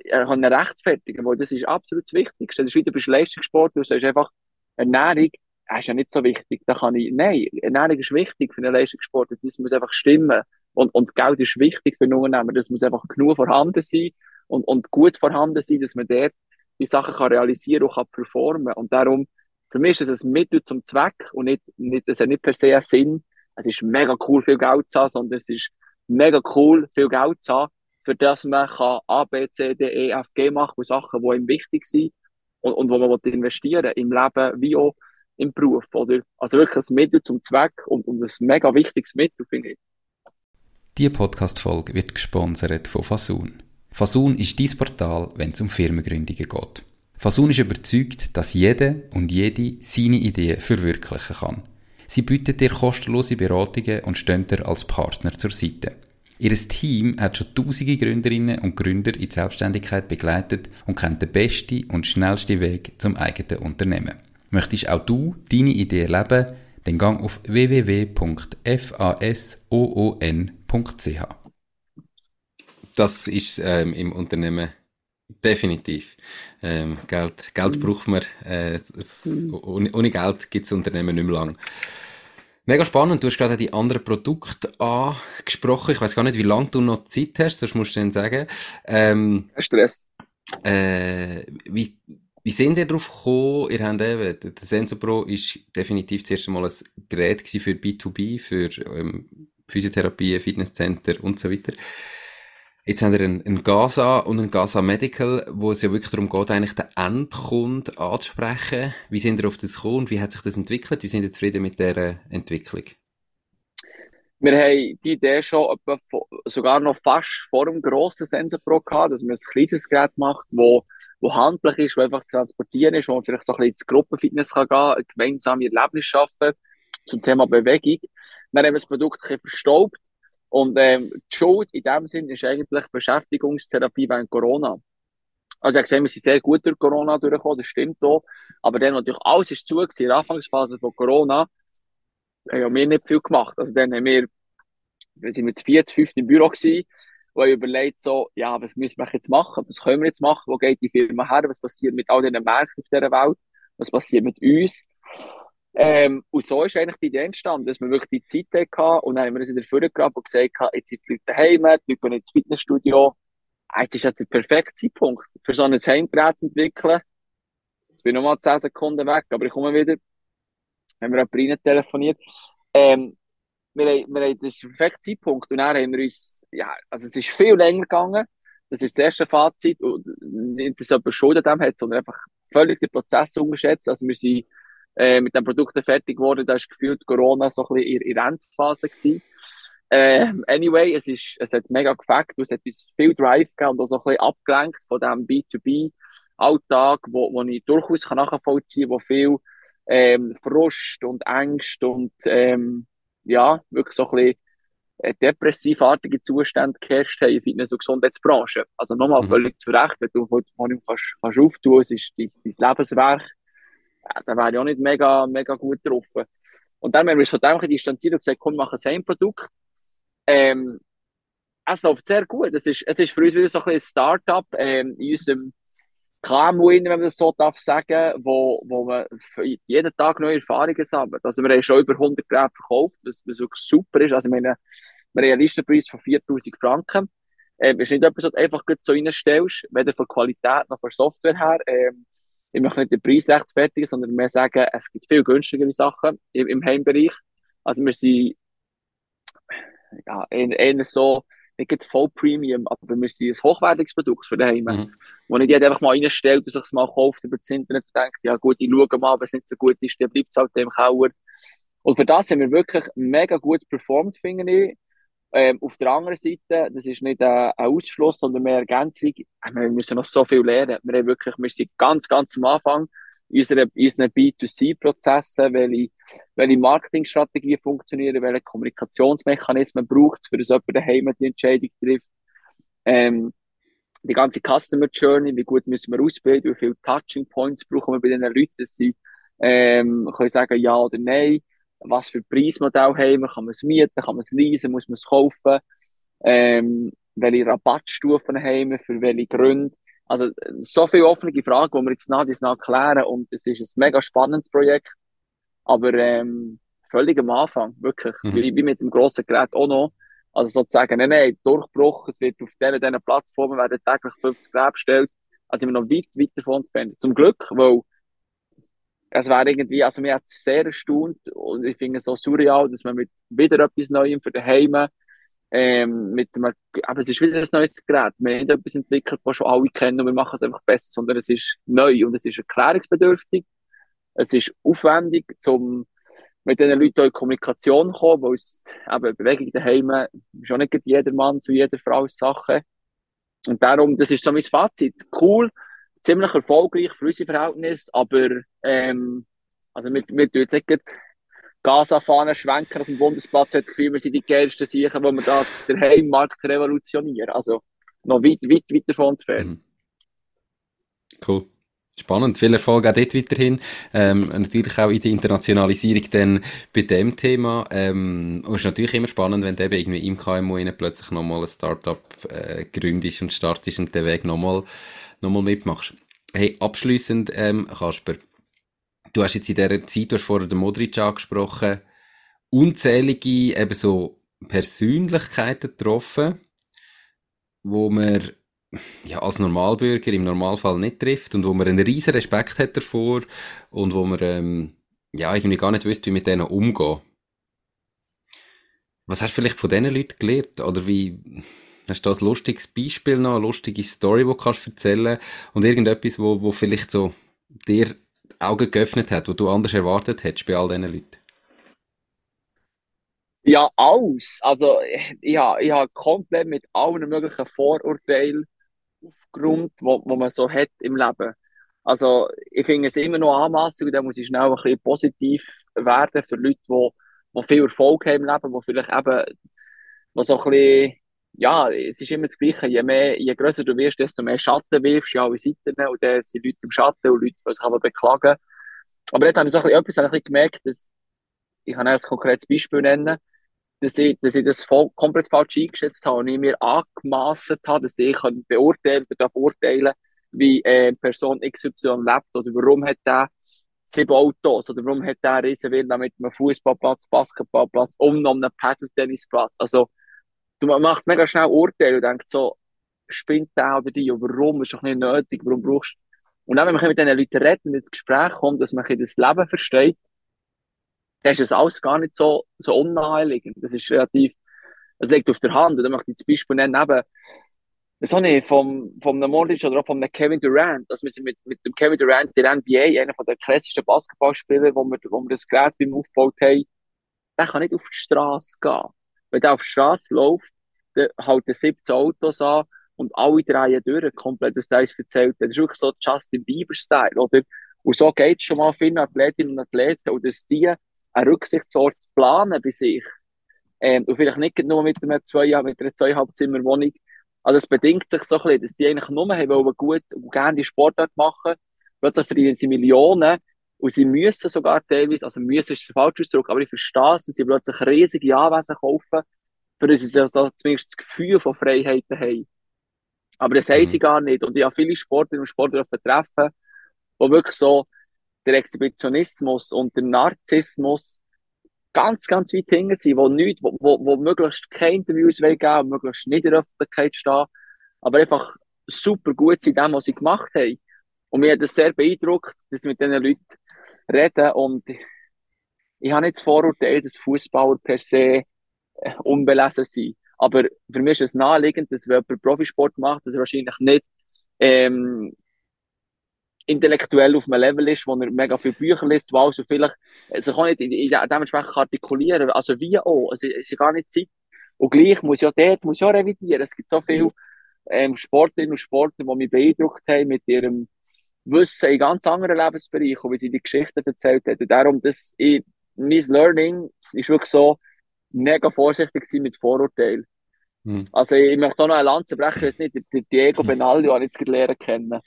äh, rechtfertigen, weil das ist absolut das Wichtigste. Das ist wieder, bist Leistungssport, du sagst einfach, Ernährung ist ja nicht so wichtig. Da kann ich, nein, Ernährung ist wichtig für einen Leistungssport. Das muss einfach stimmen. Und, und Geld ist wichtig für einen Unternehmer. Das muss einfach genug vorhanden sein und, und gut vorhanden sein, dass man dort die Sachen kann realisieren und kann performen. Und darum, für mich ist es ein Mittel zum Zweck und nicht, nicht, es hat nicht per se einen Sinn. Es ist mega cool, viel Geld zu haben, sondern es ist mega cool, viel Geld zu haben, für das man kann A, B, C, D, E, F, G machen, Sachen, die ihm wichtig sind und, und wo man investieren im Leben wie auch im Beruf, oder? Also wirklich ein Mittel zum Zweck und, und ein mega wichtiges Mittel, finde ich. Diese Podcast-Folge wird gesponsert von Fasun. Fasun ist dein Portal, wenn es um Firmengründungen geht. Fasun ist überzeugt, dass jede und jede seine Ideen verwirklichen kann. Sie bietet dir kostenlose Beratungen und stehen dir als Partner zur Seite. Ihr Team hat schon tausende Gründerinnen und Gründer in die Selbstständigkeit begleitet und kennt den besten und schnellsten Weg zum eigenen Unternehmen. Möchtest auch du deine Idee erleben? Dann gang auf www.fasoon.ch. Das ist ähm, im Unternehmen Definitiv. Ähm, Geld, Geld mhm. braucht man. Äh, es, mhm. ohne, ohne, Geld gibt es Unternehmen nicht mehr lang. Mega spannend. Du hast gerade die anderen Produkte angesprochen. Ich weiß gar nicht, wie lange du noch Zeit hast, das musst du dann sagen. Ähm, Stress. Äh, wie, wie sind ihr darauf gekommen? Ihr habt eben, der Sensor Pro ist definitiv das erste Mal ein Gerät für B2B, für ähm, Physiotherapie, Fitnesscenter und so weiter. Jetzt haben wir einen, einen Gaza und einen Gaza Medical, wo es ja wirklich darum geht, eigentlich den Endkunden anzusprechen. Wie sind ihr auf das gekommen wie hat sich das entwickelt? Wie sind ihr zufrieden mit dieser Entwicklung? Wir haben die Idee schon etwa, sogar noch fast vor dem grossen Sensor Pro gehabt, dass man ein kleines Gerät macht, wo, wo handlich ist, wo einfach zu transportieren ist, wo man vielleicht so ein bisschen ins Gruppenfitness kann gehen, ein gemeinsames Erlebnis schaffen zum Thema Bewegung. Dann haben wir das Produkt ein bisschen verstaubt und ähm, die Schuld in dem Sinn ist eigentlich Beschäftigungstherapie während Corona. Also ich gesehen, wir sind sehr gut durch Corona durchgekommen, das stimmt auch. Aber dann natürlich alles ist zu gewesen, in der Anfangsphase von Corona, haben wir nicht viel gemacht. Also dann haben wir, wir sind mit 4, 5 im Büro gewesen, wo ich überlegt so, ja, was müssen wir jetzt machen? Was können wir jetzt machen? Wo geht die Firma her? Was passiert mit all den Märkten auf dieser Welt? Was passiert mit uns? Ähm, und so ist eigentlich die Idee entstanden, dass wir wirklich die Zeit hatten und dann haben wir uns in der Führung gehabt und gesagt, jetzt sind die Leute daheim, die Leute gehen ins Fitnessstudio. Ah, jetzt ist ja der perfekte Zeitpunkt, für so ein Heimgerät zu entwickeln. Jetzt bin ich nochmal 10 Sekunden weg, aber ich komme wieder. Haben wir jemanden rein telefoniert. Ähm, wir, haben, wir haben, das ist perfekte Zeitpunkt und dann haben wir uns, ja, also es ist viel länger gegangen. Das ist das erste Fazit und nicht, dass jemand Schuld an dem hat, sondern einfach völlig den Prozess unterschätzt. Also wir sind äh, mit dem Produkt fertig geworden. Da ist gefühlt Corona so ein bisschen in, der Endphase gewesen. Äh, anyway, es, ist, es hat mega gefällt, es hat uns viel Drive gegeben und auch so ein bisschen abgelenkt von dem B2B-Alltag, wo, wo ich durchaus kann nachvollziehen kann, wo viel ähm, Frust und Angst und ähm, ja, wirklich so ein bisschen äh, depressivartige Zustände geherrscht haben in Fitness- und Gesundheitsbranche. Also nochmal mhm. völlig zu Recht, wenn du von ihm kannst, kannst auftun, es ist dein, dein Lebenswerk, dann wäre ich auch nicht mega, mega gut drauf. Und dann haben wir uns von dem distanziert und gesagt, komm, wir machen ein Produkt. Ähm, es läuft sehr gut. Es ist, es ist für uns wieder so ein, ein Start-up ähm, in unserem KMU, wenn man das so darf sagen, wo, wo man jeden Tag neue Erfahrungen sammelt. Also wir haben schon über 100 Geräte verkauft, was, was wirklich super ist. Also wir haben einen Listenpreis von 4000 Franken. Ähm, ist nicht etwas, was du einfach so reinstellst, weder von Qualität noch von Software her. Ähm, ich möchte nicht den Preis rechtfertigen, sondern mehr sagen, es gibt viel günstigere Sachen im, im Heimbereich. Also wir sind ja, eher, so, nicht voll Premium, aber wir sind ein hochwertiges Produkt für daheim. Mhm. Wo nicht jeder einfach mal reinstellt und sich es mal kauft über das Internet und denkt, ja gut, ich schaue mal, wenn es nicht so gut ist, dann bleibt es halt im Kauer. Und für das haben wir wirklich mega gut performt, finde ich. Ähm, auf der anderen Seite, das ist nicht ein, ein Ausschluss, sondern mehr Ergänzung. Äh, wir müssen noch so viel lernen. Wir, haben wirklich, wir sind ganz, ganz am Anfang unsere, unseren B2C-Prozessen, welche, welche Marketingstrategien funktionieren, welche Kommunikationsmechanismen braucht es, für das jemand daheim die Entscheidung trifft. Ähm, die ganze Customer Journey, wie gut müssen wir ausbilden, wie viele Touching Points brauchen wir bei den Leuten, dass sie ähm, können sagen ja oder nein was für Preismodell haben wir, kann man es mieten, kann man es leasen, muss man es kaufen, ähm, welche Rabattstufen haben wir, für welche Gründe. Also so viele offene Fragen, die wir jetzt nach dies nach klären und es ist ein mega spannendes Projekt, aber ähm, völlig am Anfang, wirklich, mhm. wie, wie mit dem grossen Gerät auch noch. Also sozusagen, nein, nein, Durchbruch, es wird auf diesen, diesen Plattformen werden täglich 50 Geräte bestellt, also sind wir noch weit, weit davon entfernt. Zum Glück, weil es wäre irgendwie, also mir hat es sehr erstaunt und ich finde es so surreal, dass man mit wieder etwas Neuem für daheim ähm, mit dem, aber es ist wieder ein neues Gerät. Wir haben etwas entwickelt, das schon alle kennen und wir machen es einfach besser, sondern es ist neu und es ist erklärungsbedürftig. Es ist aufwendig, um mit diesen Leuten in Kommunikation zu kommen, weil es eben Bewegung daheim ist auch nicht jeder Mann zu jeder Frau Sache. Und darum, das ist so mein Fazit. Cool, ziemlich erfolgreich für unsere Verhältnisse, aber ähm, also wir, wir tun jetzt nicht Gaza-Fahnen schwenken auf dem Bundesplatz, hat das Gefühl, wir sind die geilsten Sicher, wo wir da den Heimmarkt revolutionieren. Also noch weit, weit, weit davon entfernt. Mhm. Cool. Spannend, viel Erfolg auch dort weiterhin. Ähm, natürlich auch in der Internationalisierung dann bei dem Thema. Ähm, und es ist natürlich immer spannend, wenn eben irgendwie im KMU plötzlich nochmal ein Startup äh, gründest und startest und den Weg nochmal nochmal mitmachst. Hey, abschließend, ähm, Kasper, du hast jetzt in dieser Zeit, du hast vorher den Modric angesprochen, unzählige eben so Persönlichkeiten getroffen, wo man ja, als Normalbürger im Normalfall nicht trifft und wo man einen riesen Respekt hat davor und wo man ähm, ja irgendwie gar nicht wüsste, wie mit denen umgehen. Was hast du vielleicht von diesen Leuten gelernt? Oder wie, hast du da ein lustiges Beispiel noch, eine lustige Story, die du kannst erzählen und irgendetwas, wo, wo vielleicht so dir die Augen geöffnet hat, wo du anders erwartet hättest bei all diesen Leuten? Ja, alles. Also, ich, habe- ich habe komplett mit allen möglichen Vorurteilen aufgeräumt, wo, wo man so hat im Leben. Also, ich finde es immer noch anmassend, und da muss ich schnell ein bisschen positiv werden für Leute, die, die viel Erfolg haben im Leben, die vielleicht eben, die so ein bisschen, ja, es ist immer das Gleiche, je mehr, je grösser du wirst, desto mehr Schatten wirfst du alle Seiten, und dann sind Leute im Schatten und Leute, die sich aber beklagen. Aber dort habe ich so ein bisschen, etwas ein bisschen gemerkt, dass, ich kann ein konkretes Beispiel nennen, dass ich, dass ich das voll, komplett falsch eingeschätzt habe und ich mir angemaßt habe, dass ich kann beurteilen oder beurteilen wie äh, Person XY lebt oder warum hat der sieben Autos oder warum hat der eine riesen Villa mit einem Fußballplatz, Basketballplatz und noch einem Paddle-Tennisplatz. Also du man macht mega schnell Urteile und denkt so, spinnt der oder die warum ist doch nicht nötig, warum brauchst du und dann, wenn man mit diesen Leuten redet und ins Gespräch kommt, dass man das Leben versteht, dann ist das alles gar nicht so, so unnaheliegend. Das ist relativ, das liegt auf der Hand. Und dann möchte ich zum Beispiel nennen, eben, so nicht, vom, vom Modric oder auch von Kevin Durant. Also wir sind mit, mit dem Kevin Durant in der NBA, einer der klassischen Basketballspieler, wo wir, wo wir das Gerät beim aufgebaut haben, der kann nicht auf die Straße gehen. Wenn der auf die Straße läuft, dann halten 17 Autos an und alle drehen durch, komplett, was der uns erzählt. Das ist wirklich so Justin Bieber-Style, oder? Und so geht es schon mal vielen Athletinnen und Athleten, und dass die einen Rücksichtsort planen bei sich. Ähm, und vielleicht nicht nur mit einer zwei, mit einer zweieinhalb Zimmer Wohnung. Also es bedingt sich so ein bisschen, dass die eigentlich nur haben wollen, gut und gerne die Sportart machen. Plötzlich verdienen sie Millionen und sie müssen sogar teilweise, also müssen ist ein falscher Ausdruck, aber ich verstehe es, dass sie plötzlich riesige Anwesen kaufen, für dass sie so, zumindest das Gefühl von Freiheiten haben. Aber das haben sie gar nicht. Und ich habe viele Sportlerinnen und Sportler treffen, wo wirklich so der Exhibitionismus und der Narzissmus ganz, ganz weit hinten sind, wo nicht, wo, wo, wo möglichst keine Interviews geben und möglichst nicht in der Öffentlichkeit stehen, aber einfach super gut sind in dem, was sie gemacht haben. Und mir hat das sehr beeindruckt, dass mit diesen Leuten reden und ich habe nicht das Vorurteil, dass Fußballer per se äh, unbelesen sind. Aber für mich ist es naheliegend, dass wenn jemand Profisport macht, dass er wahrscheinlich nicht ähm, intellektuell auf einem Level ist, wo er mega viele Bücher liest, wo also vielleicht sich auch nicht in, in, dementsprechend artikulieren Also wie auch, es ist gar nicht Zeit. Und gleich muss ja dort muss ja revidieren. Es gibt so viele ähm, Sportlerinnen und Sportler, die mich beeindruckt haben mit ihrem Wissen in ganz anderen Lebensbereichen, und wie sie die Geschichten erzählt haben. Und darum, das, ich, mein Learning ist wirklich so mega vorsichtig sein mit Vorurteilen. Hm. Also ich möchte auch noch eine Lanze brechen, ich weiß nicht, der Diego Benaglio habe ich jetzt gelernt kennen.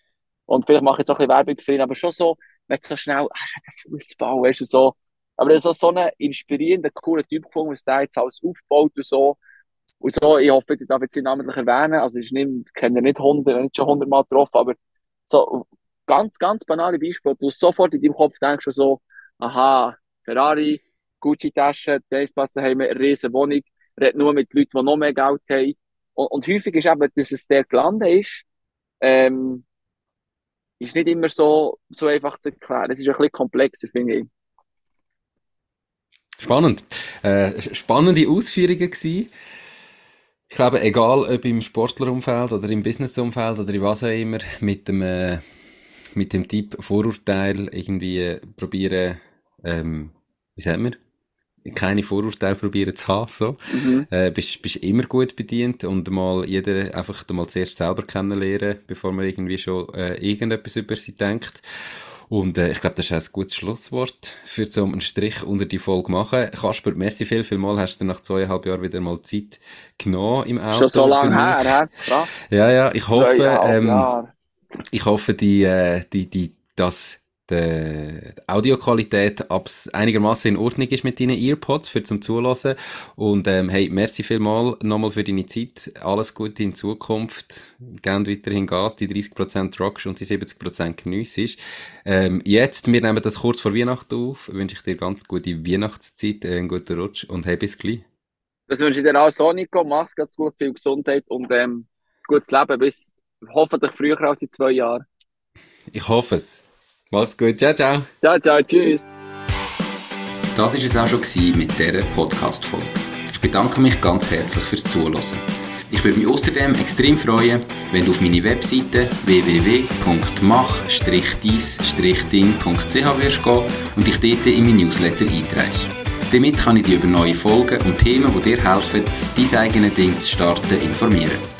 Und vielleicht mache ich jetzt auch ein bisschen Werbung für ihn, aber schon so, wenn so schnell, ah, der Fußball, weißt du, so. Aber er ist so, einen inspirierenden, coolen Typ gefunden, was der jetzt alles aufbaut und so. Und so, ich hoffe, ich darf jetzt ihn namentlich erwähnen, also ich nicht, kenne nicht hundert, nicht schon hundertmal getroffen, aber so, ganz, ganz banale Beispiele, du sofort in deinem Kopf denkst so, aha, Ferrari, Gucci-Tasche, Tennisplatz haben wir, riesen Wohnung, redet nur mit Leuten, die noch mehr Geld haben. Und, und häufig ist eben, dass es der gelandet ist, ähm, ist nicht immer so, so einfach zu erklären. Es ist ein bisschen komplexer, finde ich. Spannend. Äh, spannende Ausführungen gewesen. Ich glaube, egal ob im Sportlerumfeld oder im Businessumfeld oder in was auch immer, mit dem, äh, mit dem Typ Vorurteil irgendwie probieren, ähm, wie sagen wir? keine Vorurteile probieren zu haben, so. Mhm. Äh, bist, bist immer gut bedient und mal jeder einfach mal zuerst selber kennenlernen, bevor man irgendwie schon äh, irgendetwas über sie denkt. Und äh, ich glaube, das ist auch ein gutes Schlusswort für so einen Strich unter die Folge machen. Kasper, merci viel, viel mal hast du nach zweieinhalb Jahren wieder mal Zeit genommen im Auto. Schon so lange her, he? Ja, ja, ich hoffe, ähm, ich hoffe, die, äh, die, die, das die Audioqualität einigermaßen in Ordnung ist mit deinen Earpods für zum Zulassen. Und ähm, hey, merci vielmal nochmal für deine Zeit. Alles Gute in Zukunft. Gerne weiterhin Gas, die 30% rockst und die 70% geniessest. Ähm, jetzt, wir nehmen das kurz vor Weihnachten auf. Wünsche ich dir ganz gute Weihnachtszeit, äh, einen guten Rutsch und hey, bis gleich. Das wünsche ich dir auch so, Nico. Mach's ganz gut, viel Gesundheit und ähm, gutes Leben bis hoffentlich früher als in zwei Jahren. Ich hoffe es. Mach's gut. Ciao, ciao. Ciao, ciao. Tschüss. Das war es auch schon mit dieser Podcast-Folge. Ich bedanke mich ganz herzlich fürs Zuhören. Ich würde mich außerdem extrem freuen, wenn du auf meine Webseite www.mach-dies-ding.ch wirst gehen und dich dort in mein Newsletter einträgst. Damit kann ich dich über neue Folgen und Themen, die dir helfen, dein eigenes Ding zu starten, informieren.